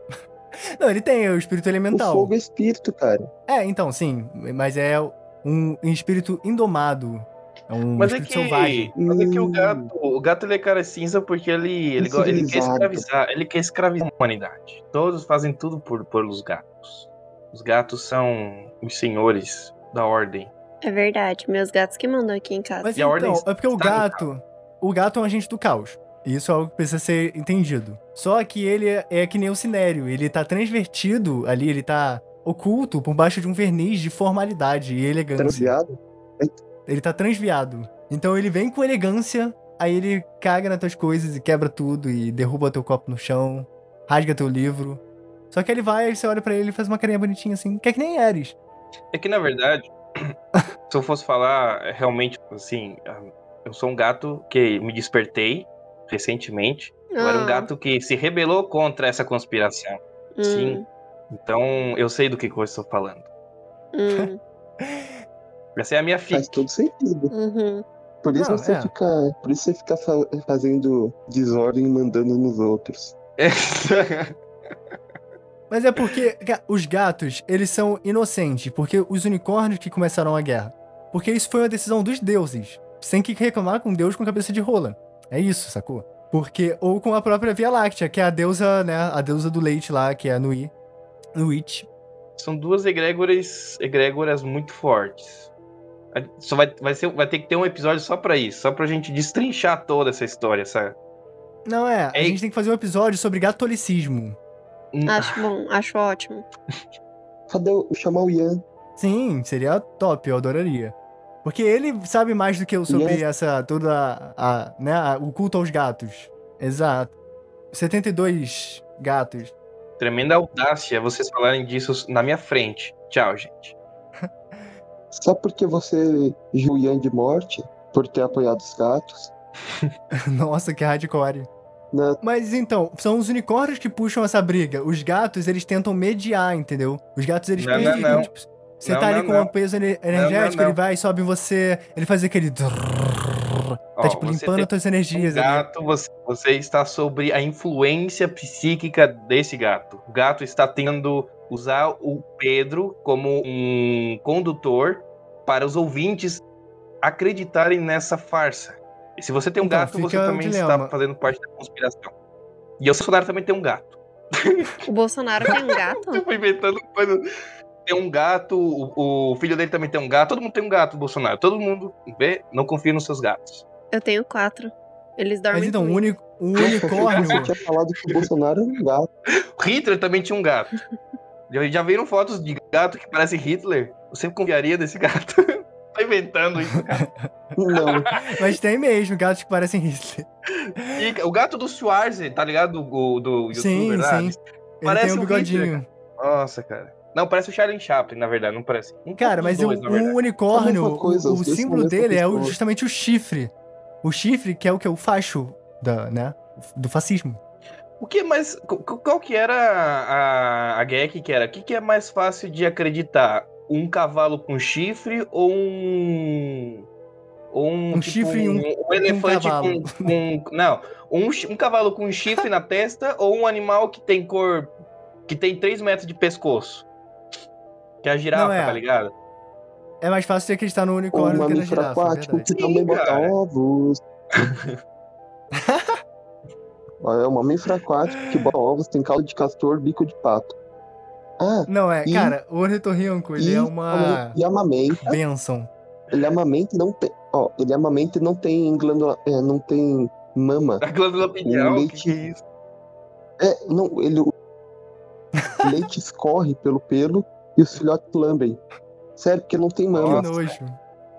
não, ele tem o espírito O elemental. fogo é espírito, cara. É, então, sim. Mas é um espírito indomado. É um Mas é espírito que, selvagem. mas é que o Hum. gato, o gato ele é cara cinza porque ele, ele, ele quer escravizar, ele quer escravizar a humanidade. Todos fazem tudo por pelos gatos. Os gatos são os senhores da ordem. É verdade, meus gatos que mandam aqui em casa. Mas E a ordem então, é porque o gato. O gato é um agente do caos. E Isso é algo que precisa ser entendido. Só que ele é, é que nem o cinério. Ele tá transvertido ali, ele tá oculto por baixo de um verniz de formalidade e elegância. Transviado? Ele tá transviado. Então ele vem com elegância, aí ele caga nas tuas coisas e quebra tudo e derruba teu copo no chão, rasga teu livro. Só que ele vai, aí você olha pra ele e faz uma carinha bonitinha assim, que é que nem Ares. É que na verdade, se eu fosse falar é, realmente assim, ah, eu sou um gato que me despertei recentemente. Eu era um Ah, gato que se rebelou contra essa conspiração. hum, Sim. Então eu sei do que, eu estou falando. hum, Essa é a minha Faz fic. todo sentido. uhum. Por isso Não, você é. fica. Por isso você fica fa- fazendo desordem e mandando nos outros. Mas é porque os gatos, eles são inocentes, porque os unicórnios que começaram a guerra. Porque isso foi uma decisão dos deuses. Sem que reclamar com Deus com cabeça de rola. É isso, sacou? Porque, ou com a própria Via Láctea, que é a deusa, né, a deusa do leite lá, que é a Nui. Nuit. São duas egrégoras, egrégoras muito fortes. A- Só vai, vai, ser, vai ter que ter um episódio só pra isso, só pra gente destrinchar toda essa história, sabe? Não é, a Ei. gente tem que fazer um episódio sobre gatolicismo. Hum, Acho bom, acho ótimo. Cadê o chamar o Ian? Sim, seria top, eu adoraria. Porque ele sabe mais do que eu sobre Yes. essa toda a, a- né, a- o culto aos gatos. Exato. 72 gatos. tremenda audácia vocês falarem disso na minha frente. Tchau, gente. Só porque você Julian de morte por ter apoiado os gatos. Nossa, que hardcore. Né? Mas então, são os unicórnios que puxam essa briga. Os gatos, eles tentam mediar, entendeu? Os gatos, eles Não, não, não. tipo, você Não, tá ali não, com não. um peso ener- energético, ele vai, sobe em você, ele faz aquele. Ó, Tá tipo limpando tem as tuas Um energias ali. gato, você, você está sobre a influência psíquica desse gato. O gato está tendo usar o Pedro como um condutor para os ouvintes acreditarem nessa farsa. E se você tem um Então, gato, você também dilema. está fazendo parte da conspiração. E o Bolsonaro também tem um gato. O Bolsonaro tem um gato? Eu fui inventando coisa. Tem um gato, o, o filho dele também tem um gato. Todo mundo tem um gato, Bolsonaro. Todo mundo vê, não confia nos seus gatos. Eu tenho quatro. Eles dormem Mas então, o, uni- o Você unicórnio. tinha falado que o Bolsonaro era um gato. Hitler também tinha um gato. Já, já viram fotos de gato que parece Hitler? Você confiaria desse gato? Tô inventando isso, cara. Não. mas tem mesmo, gatos que parecem Hitler. E o gato do Schwarze, tá ligado? Do, do youtuber Sim, lá? sim. Ele Parece tem um bigodinho. Nossa, cara. Não, parece o Charlie Chaplin, na verdade, não parece. Um Cara, mas o, dois, o verdade. unicórnio, É coisa, o, o símbolo dele é o- justamente o chifre. O chifre que é o que? O facho da, né? Do fascismo. O que é mais. qu- qu- Qual que era a, a gag que era? O que, que é mais fácil de acreditar? Um cavalo com chifre ou um. Ou um, Um chifre e um- um elefante cavalo. com, com- Não. Um, um cavalo com um chifre na testa ou um animal que tem cor. que tem 3 metros de pescoço? Que é a girafa, Não, é. tá ligado? É mais fácil de acreditar no unicórnio do que na girafa, é aquático verdade. que também bota ovos. É um mamífero aquático que bota ovos, tem caldo de castor, bico de pato. Ah, Não, é, E- cara, o ornitorrinco, ele e, é uma e amamenta. benção. Ele amamenta e não tem. Ó, ele amamenta e não tem glândula. É, não tem mama. A glândula pineal, leite- que, que é isso? É, não, ele. O leite escorre pelo pelo e os filhotes lambem. Sério, porque não tem Que mama. nojo.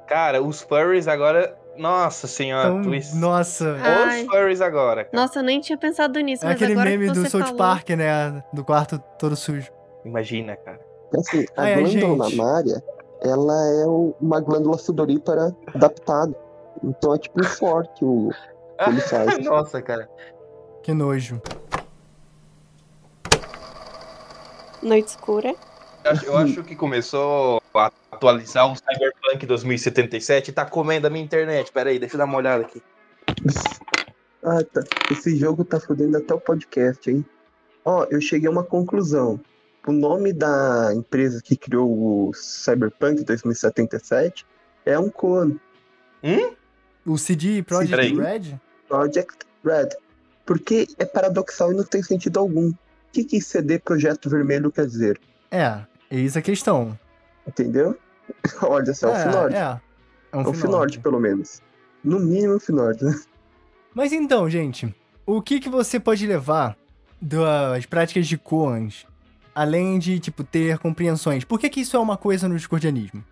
Cara, os furries agora. Nossa senhora, Então, twist. nossa. Ai. Os furries agora. cara. Nossa, eu nem tinha pensado nisso, É mas aquele agora meme que do South falou... Park, né? Do quarto todo sujo. Imagina, cara. Assim, a Ai, glândula mamária, ela é uma glândula sudorípara adaptada. Então é tipo um forte o que ele faz. Nossa, cara. Que nojo. Noite escura. Eu acho, eu acho que começou a atualizar o Cyberpunk 2077 e tá comendo a minha internet. Pera aí, deixa eu dar uma olhada aqui. Ah, tá. Esse jogo tá fodendo até o podcast, hein? Ó, eu cheguei a uma conclusão. O nome da empresa que criou o Cyberpunk 2077 é um clone, O CD Project. Red? Project Red. Porque é paradoxal e não tem sentido algum. O que, que CD Projeto Vermelho quer dizer? É, eis a questão. Entendeu? Olha só, é o Finord. é. É É um o Finord, Finord. pelo menos. No mínimo, o Finord, né? Mas então, gente, o que que você pode levar das práticas de Koans, além de, tipo, ter compreensões? Por que que isso é uma coisa no discordianismo?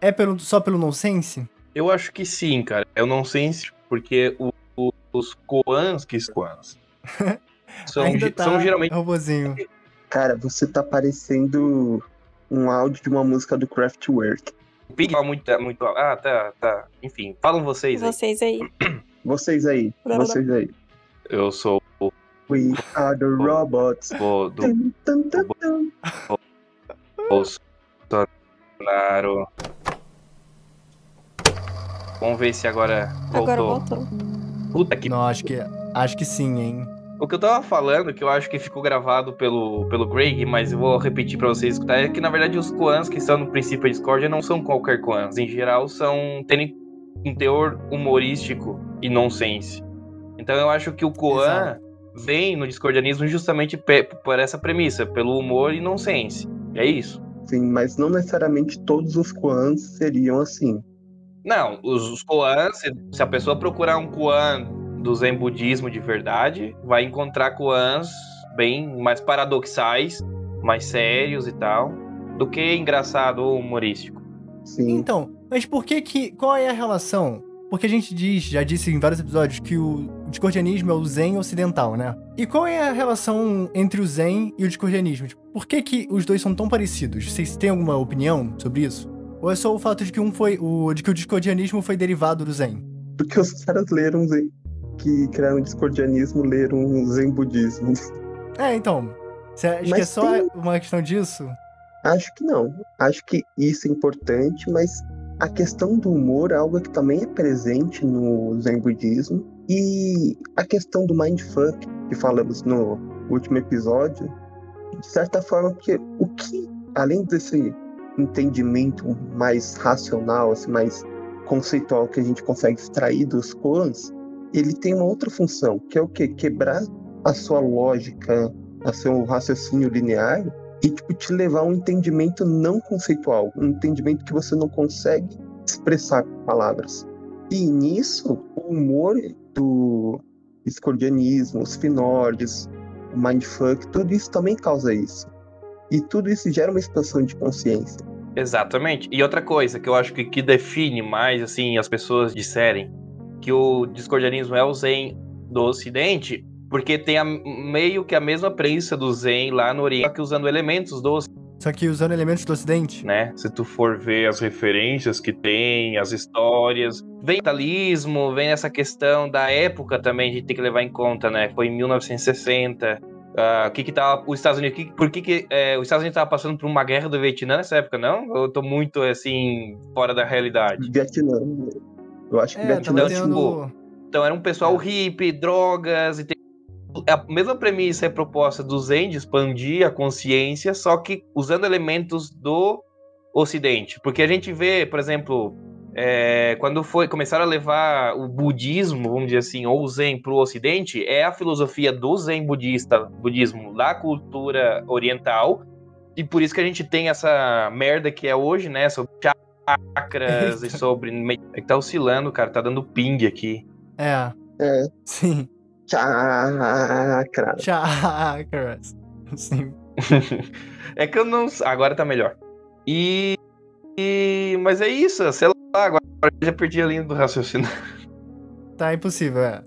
É pelo, só pelo nonsense? Eu acho que sim, cara. Eu não sei se porque o- o- os Koans, que Koans, são, tá são geralmente robozinho. Cara, você tá parecendo um áudio de uma música do Kraftwerk. Pig fala muito, muito. Ah, tá, tá. Enfim, falam vocês aí. Vocês aí. Vocês aí, vocês aí. Eu sou o We are the robots. o do Tum, tum, tum, tum. Bolsonaro. Vamos ver se agora voltou. Agora voltou. Puta que Não, acho que, acho que sim, hein? O que eu tava falando, que eu acho que ficou gravado pelo, pelo Greg, mas eu vou repetir pra vocês escutar, é que na verdade os Koans que estão no princípio da discórdia não são qualquer Koans. Em geral, são. têm um teor humorístico e nonsense. Então eu acho que o Koan Exato. vem no discordianismo justamente por essa premissa, pelo humor e nonsense. É isso. Sim, mas não necessariamente todos os Kwans seriam assim. Não, os, os Koans, se, se a pessoa procurar um Koan do Zen budismo de verdade, vai encontrar Koans bem mais paradoxais, mais sérios e tal, do que engraçado ou humorístico. Sim. Então, mas por que que. Qual é a relação? Porque a gente diz, já disse em vários episódios, que o discordianismo é o Zen ocidental, né? E qual é a relação entre o Zen e o discordianismo? Tipo, por que, que os dois são tão parecidos? Vocês têm alguma opinião sobre isso? Ou é só o fato de que um foi. O, de que o discordianismo foi derivado do Zen? Porque os caras leram Zen. Que criaram o discordianismo, leram o Zen budismo. É, então. Você acha que é Mas só tem- uma questão disso? Acho que não. Acho que isso é importante, mas a questão do humor é algo que também é presente no Zen budismo. E a questão do mindfuck, que falamos no último episódio, de certa forma, porque o que, além desse entendimento mais racional, assim, mais conceitual que a gente consegue extrair dos koans, ele tem uma outra função, que é o quê? Quebrar a sua lógica, a seu raciocínio linear e tipo, te levar a um entendimento não conceitual, um entendimento que você não consegue expressar com palavras. E nisso, o humor do escordianismo, os finórdios, o mindfuck, tudo isso também causa isso. E tudo isso gera uma expansão de consciência. Exatamente. E outra coisa que eu acho que, que define mais, assim, as pessoas disserem que o discordianismo é o Zen do Ocidente, porque tem a- meio que a mesma premissa do Zen lá no Oriente, só que usando elementos do Só que usando elementos do Ocidente. né? Se tu for ver as referências que tem, as histórias, vem capitalismo, vem essa questão da época também, a gente tem que levar em conta, né? Foi em 1960. ah, o que que tava os Estados Unidos, que- por que que é, os Estados Unidos estavam passando por uma guerra do Vietnã nessa época, não? Eu tô muito, assim, fora da realidade. Vietnã. Eu acho que É, Vietnã tava Então, tendo. Então era um pessoal hippie, drogas e tem... a mesma premissa é proposta do Zen de expandir a consciência, só que usando elementos do Ocidente, porque a gente vê, por exemplo, é, quando foi começaram a levar o budismo, vamos dizer assim, ou o Zen para o Ocidente, é a filosofia do Zen budista, budismo da cultura oriental, e por isso que a gente tem essa merda que é hoje, né, sobre chakras e sobre é que tá oscilando, cara, tá dando ping aqui. É, é sim. chakra. Chakras. Sim. é que eu não. Agora tá melhor. E. e- Mas é isso, sei lá, agora eu já perdi a linha do raciocínio. Tá impossível, é.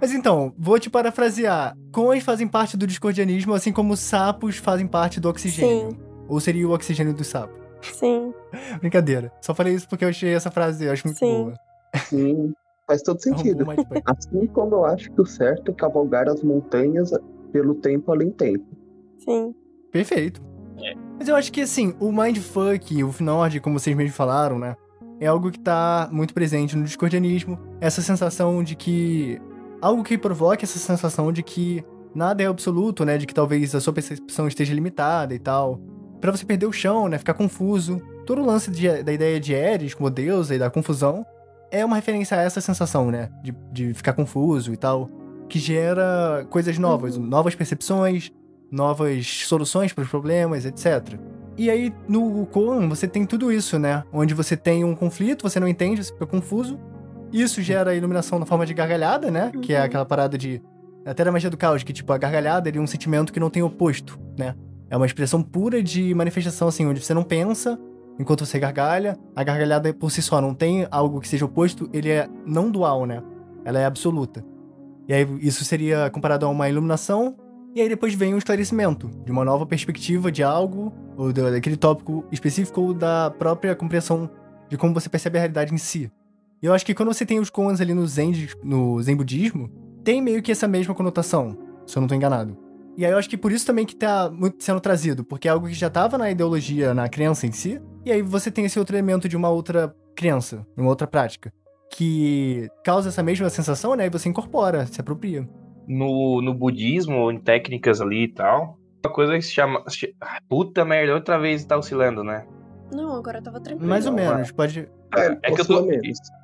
Mas então, vou te parafrasear. Coas fazem parte do discordianismo, assim como sapos fazem parte do oxigênio. Ou seria o oxigênio do sapo. Sim. Brincadeira. Só falei isso porque eu achei essa frase, eu acho muito Sim. boa. Sim, faz todo É sentido. Assim como eu acho que o certo é cavalgar as montanhas pelo tempo além tempo. Sim. Perfeito. É. Mas eu acho que, assim, o mindfuck, o Finord, como vocês mesmos falaram, né? É algo que tá muito presente no discordianismo. Essa sensação de que... Algo que provoca essa sensação de que nada é absoluto, né? De que talvez a sua percepção esteja limitada e tal. Pra você perder o chão, né? Ficar confuso. Todo o lance de- da ideia de Eris como deusa e da confusão é uma referência a essa sensação, né? De, de ficar confuso e tal. Que gera coisas novas, novas percepções, novas soluções para os problemas, etc. E aí, no Koan, você tem tudo isso, né? Onde você tem um conflito, você não entende, você fica confuso. Isso gera iluminação na forma de gargalhada, né? Que é Uhum. aquela parada de. Até da magia do caos, que, tipo, a gargalhada é um sentimento que não tem oposto, né? É uma expressão pura de manifestação, assim, onde você não pensa enquanto você gargalha. A gargalhada por si só não tem algo que seja oposto, ele é não dual, né? Ela é absoluta. E aí, isso seria comparado a uma iluminação e aí depois vem um esclarecimento de uma nova perspectiva de algo, ou da- daquele tópico específico, ou da própria compreensão de como você percebe a realidade em si. E eu acho que quando você tem os koans ali no Zen, no Zen budismo, tem meio que essa mesma conotação, se eu não tô enganado. E aí eu acho que por isso também que tá muito sendo trazido, porque é algo que já tava na ideologia, na crença em si, e aí você tem esse outro elemento de uma outra crença, uma outra prática, que causa essa mesma sensação, né? E você incorpora, se apropria. No, no budismo, em técnicas ali e tal, uma coisa que se chama. Puta merda, outra vez tá oscilando, né? Não, agora tava tranquilo. Mais ou menos, pode. É, É que eu tô.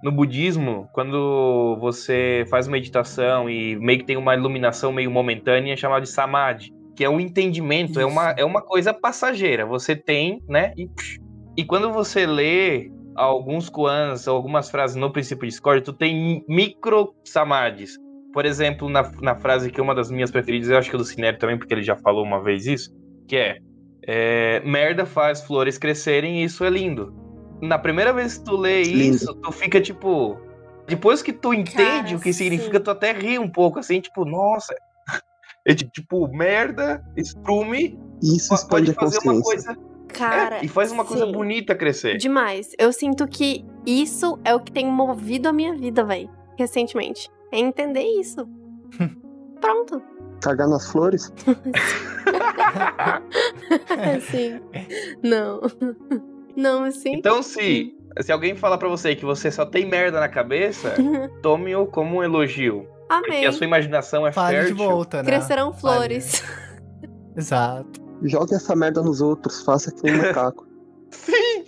No budismo, quando você faz meditação e meio que tem uma iluminação meio momentânea, é chamada de samadhi, que é um entendimento, é uma, Isso. é uma coisa passageira. Você tem, né? E, e quando você lê alguns koans, algumas frases no princípio de Discord, tu tem micro samadhis. Por exemplo, na, na frase que é uma das minhas preferidas, eu acho que é do Cinério também, porque ele já falou uma vez isso, que é, é merda faz flores crescerem e isso é lindo. Na primeira vez que tu lê Lindo. isso, tu fica tipo, Depois que tu entende Cara, o que significa, sim. tu até ri um pouco, assim, tipo, nossa. É ti- tipo, merda, estrume, Isso pode a fazer uma consciência. coisa. Cara. é, e faz uma coisa sim. bonita crescer. Demais. Eu sinto que isso é o que tem movido a minha vida, véi, recentemente. É entender isso. Pronto. Cagar nas flores? Sim. Não. Não, assim. Então, se, se alguém falar pra você que você só tem merda na cabeça, tome-o como um elogio. Porque Amém. a sua imaginação é Fale de fértil. volta, né? Crescerão flores. Exato. Jogue essa merda nos outros, faça que um macaco. Sim!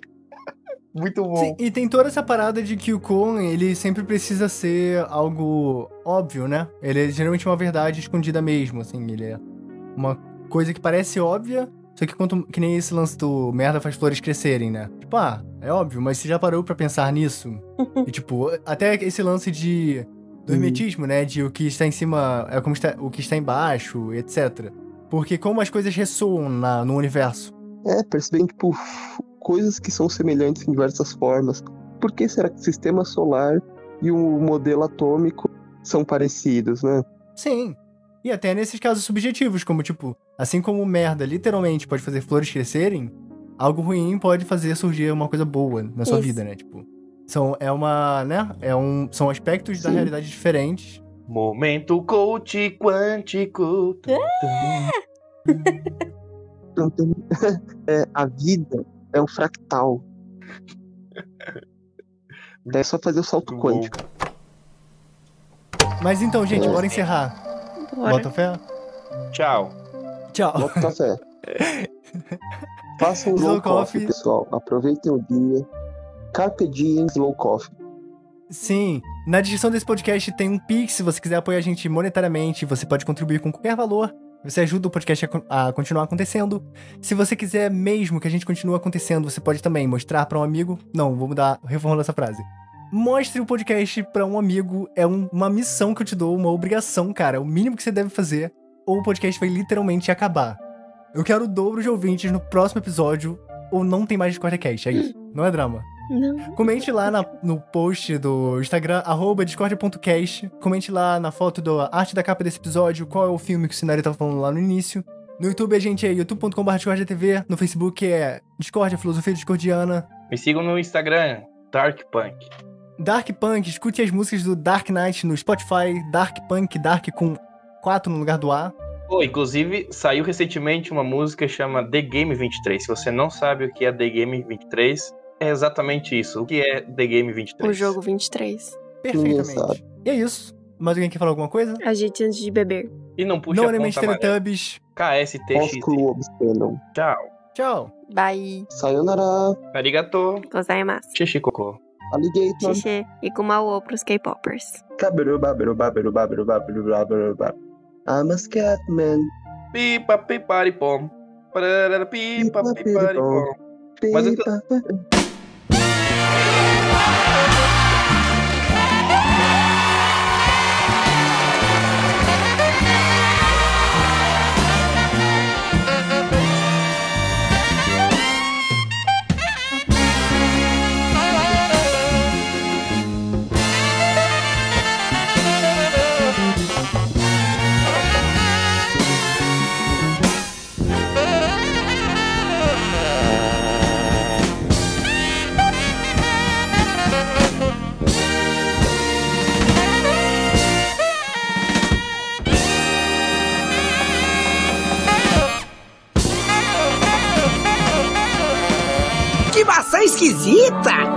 Muito bom. Sim, e tem toda essa parada de que o Kon, ele sempre precisa ser algo óbvio, né? Ele é geralmente uma verdade escondida mesmo, assim, ele é uma coisa que parece óbvia, só que quanto que nem esse lance do merda faz flores crescerem, né? Tipo, ah, é óbvio, mas você já parou pra pensar nisso? e tipo, até esse lance de do Hum. hermetismo, né? De o que está em cima é como está, o que está embaixo, etc. Porque como as coisas ressoam na, no universo. É, percebendo, tipo, coisas que são semelhantes em diversas formas. Por que será que o sistema solar e o modelo atômico são parecidos, né? Sim. E até nesses casos subjetivos, como tipo, assim como merda literalmente pode fazer flores crescerem, algo ruim pode fazer surgir uma coisa boa na sua Isso. vida, né? Tipo, são, é uma, né? É um, são aspectos da Sim. realidade diferentes. Momento coach quântico. Tem- é, a vida é um fractal. Daí é só fazer o salto quântico. Mas então, gente, É. bora encerrar. Bora. Bota fé? Tchau. Tchau. Bota café. Façam Slow slow coffee, coffee. pessoal. Aproveitem o dia. Carpe diem slow coffee. Sim, na descrição desse podcast tem um Pix, se você quiser apoiar a gente monetariamente, você pode contribuir com qualquer valor. Você ajuda o podcast a, a continuar acontecendo. Se você quiser mesmo que a gente continue acontecendo, você pode também mostrar pra um amigo. Não, vou mudar, reformular essa frase. Mostre o podcast pra um amigo. É um- uma missão que eu te dou, uma obrigação, cara. É o mínimo que você deve fazer, ou o podcast vai literalmente acabar. Eu quero o dobro de ouvintes no próximo episódio, ou não tem mais Discordcast, é isso. Não é drama. Não. Comente lá na- no post do Instagram, arroba discordia.cast. Comente lá na foto da arte da capa desse episódio, qual é o filme que o cenário tava falando lá no início. No YouTube a gente é youtube.com.br discordia.tv. No Facebook é Discordia Filosofia Discordiana. Me sigam no Instagram, Dark Punk. Dark Punk, escute as músicas do Dark Knight no Spotify. Dark Punk, Dark com 4 no lugar do A. Pô, inclusive, saiu recentemente uma música que chama The Game 23. Se você não sabe o que é The Game 23, é exatamente isso. O que é The Game 23? O jogo 23. Perfeitamente. E é isso. Mais alguém quer falar alguma coisa? Agite antes de beber. E não puxa Não a amarela. Teletubbies. KSTX. Tchau. Tchau. Bye. Sayonara. Arigato. Gozaimasu. Xixicocô. Alligator. Xixi. E Kumaô pros K-popers. Kaberuba, beruba, beruba, beruba, beruba, beruba. I'm a scatman. Pipa, piparipom. Pararara, Pipa, Pipa, piparipom. Mas eu tô- sensação esquisita.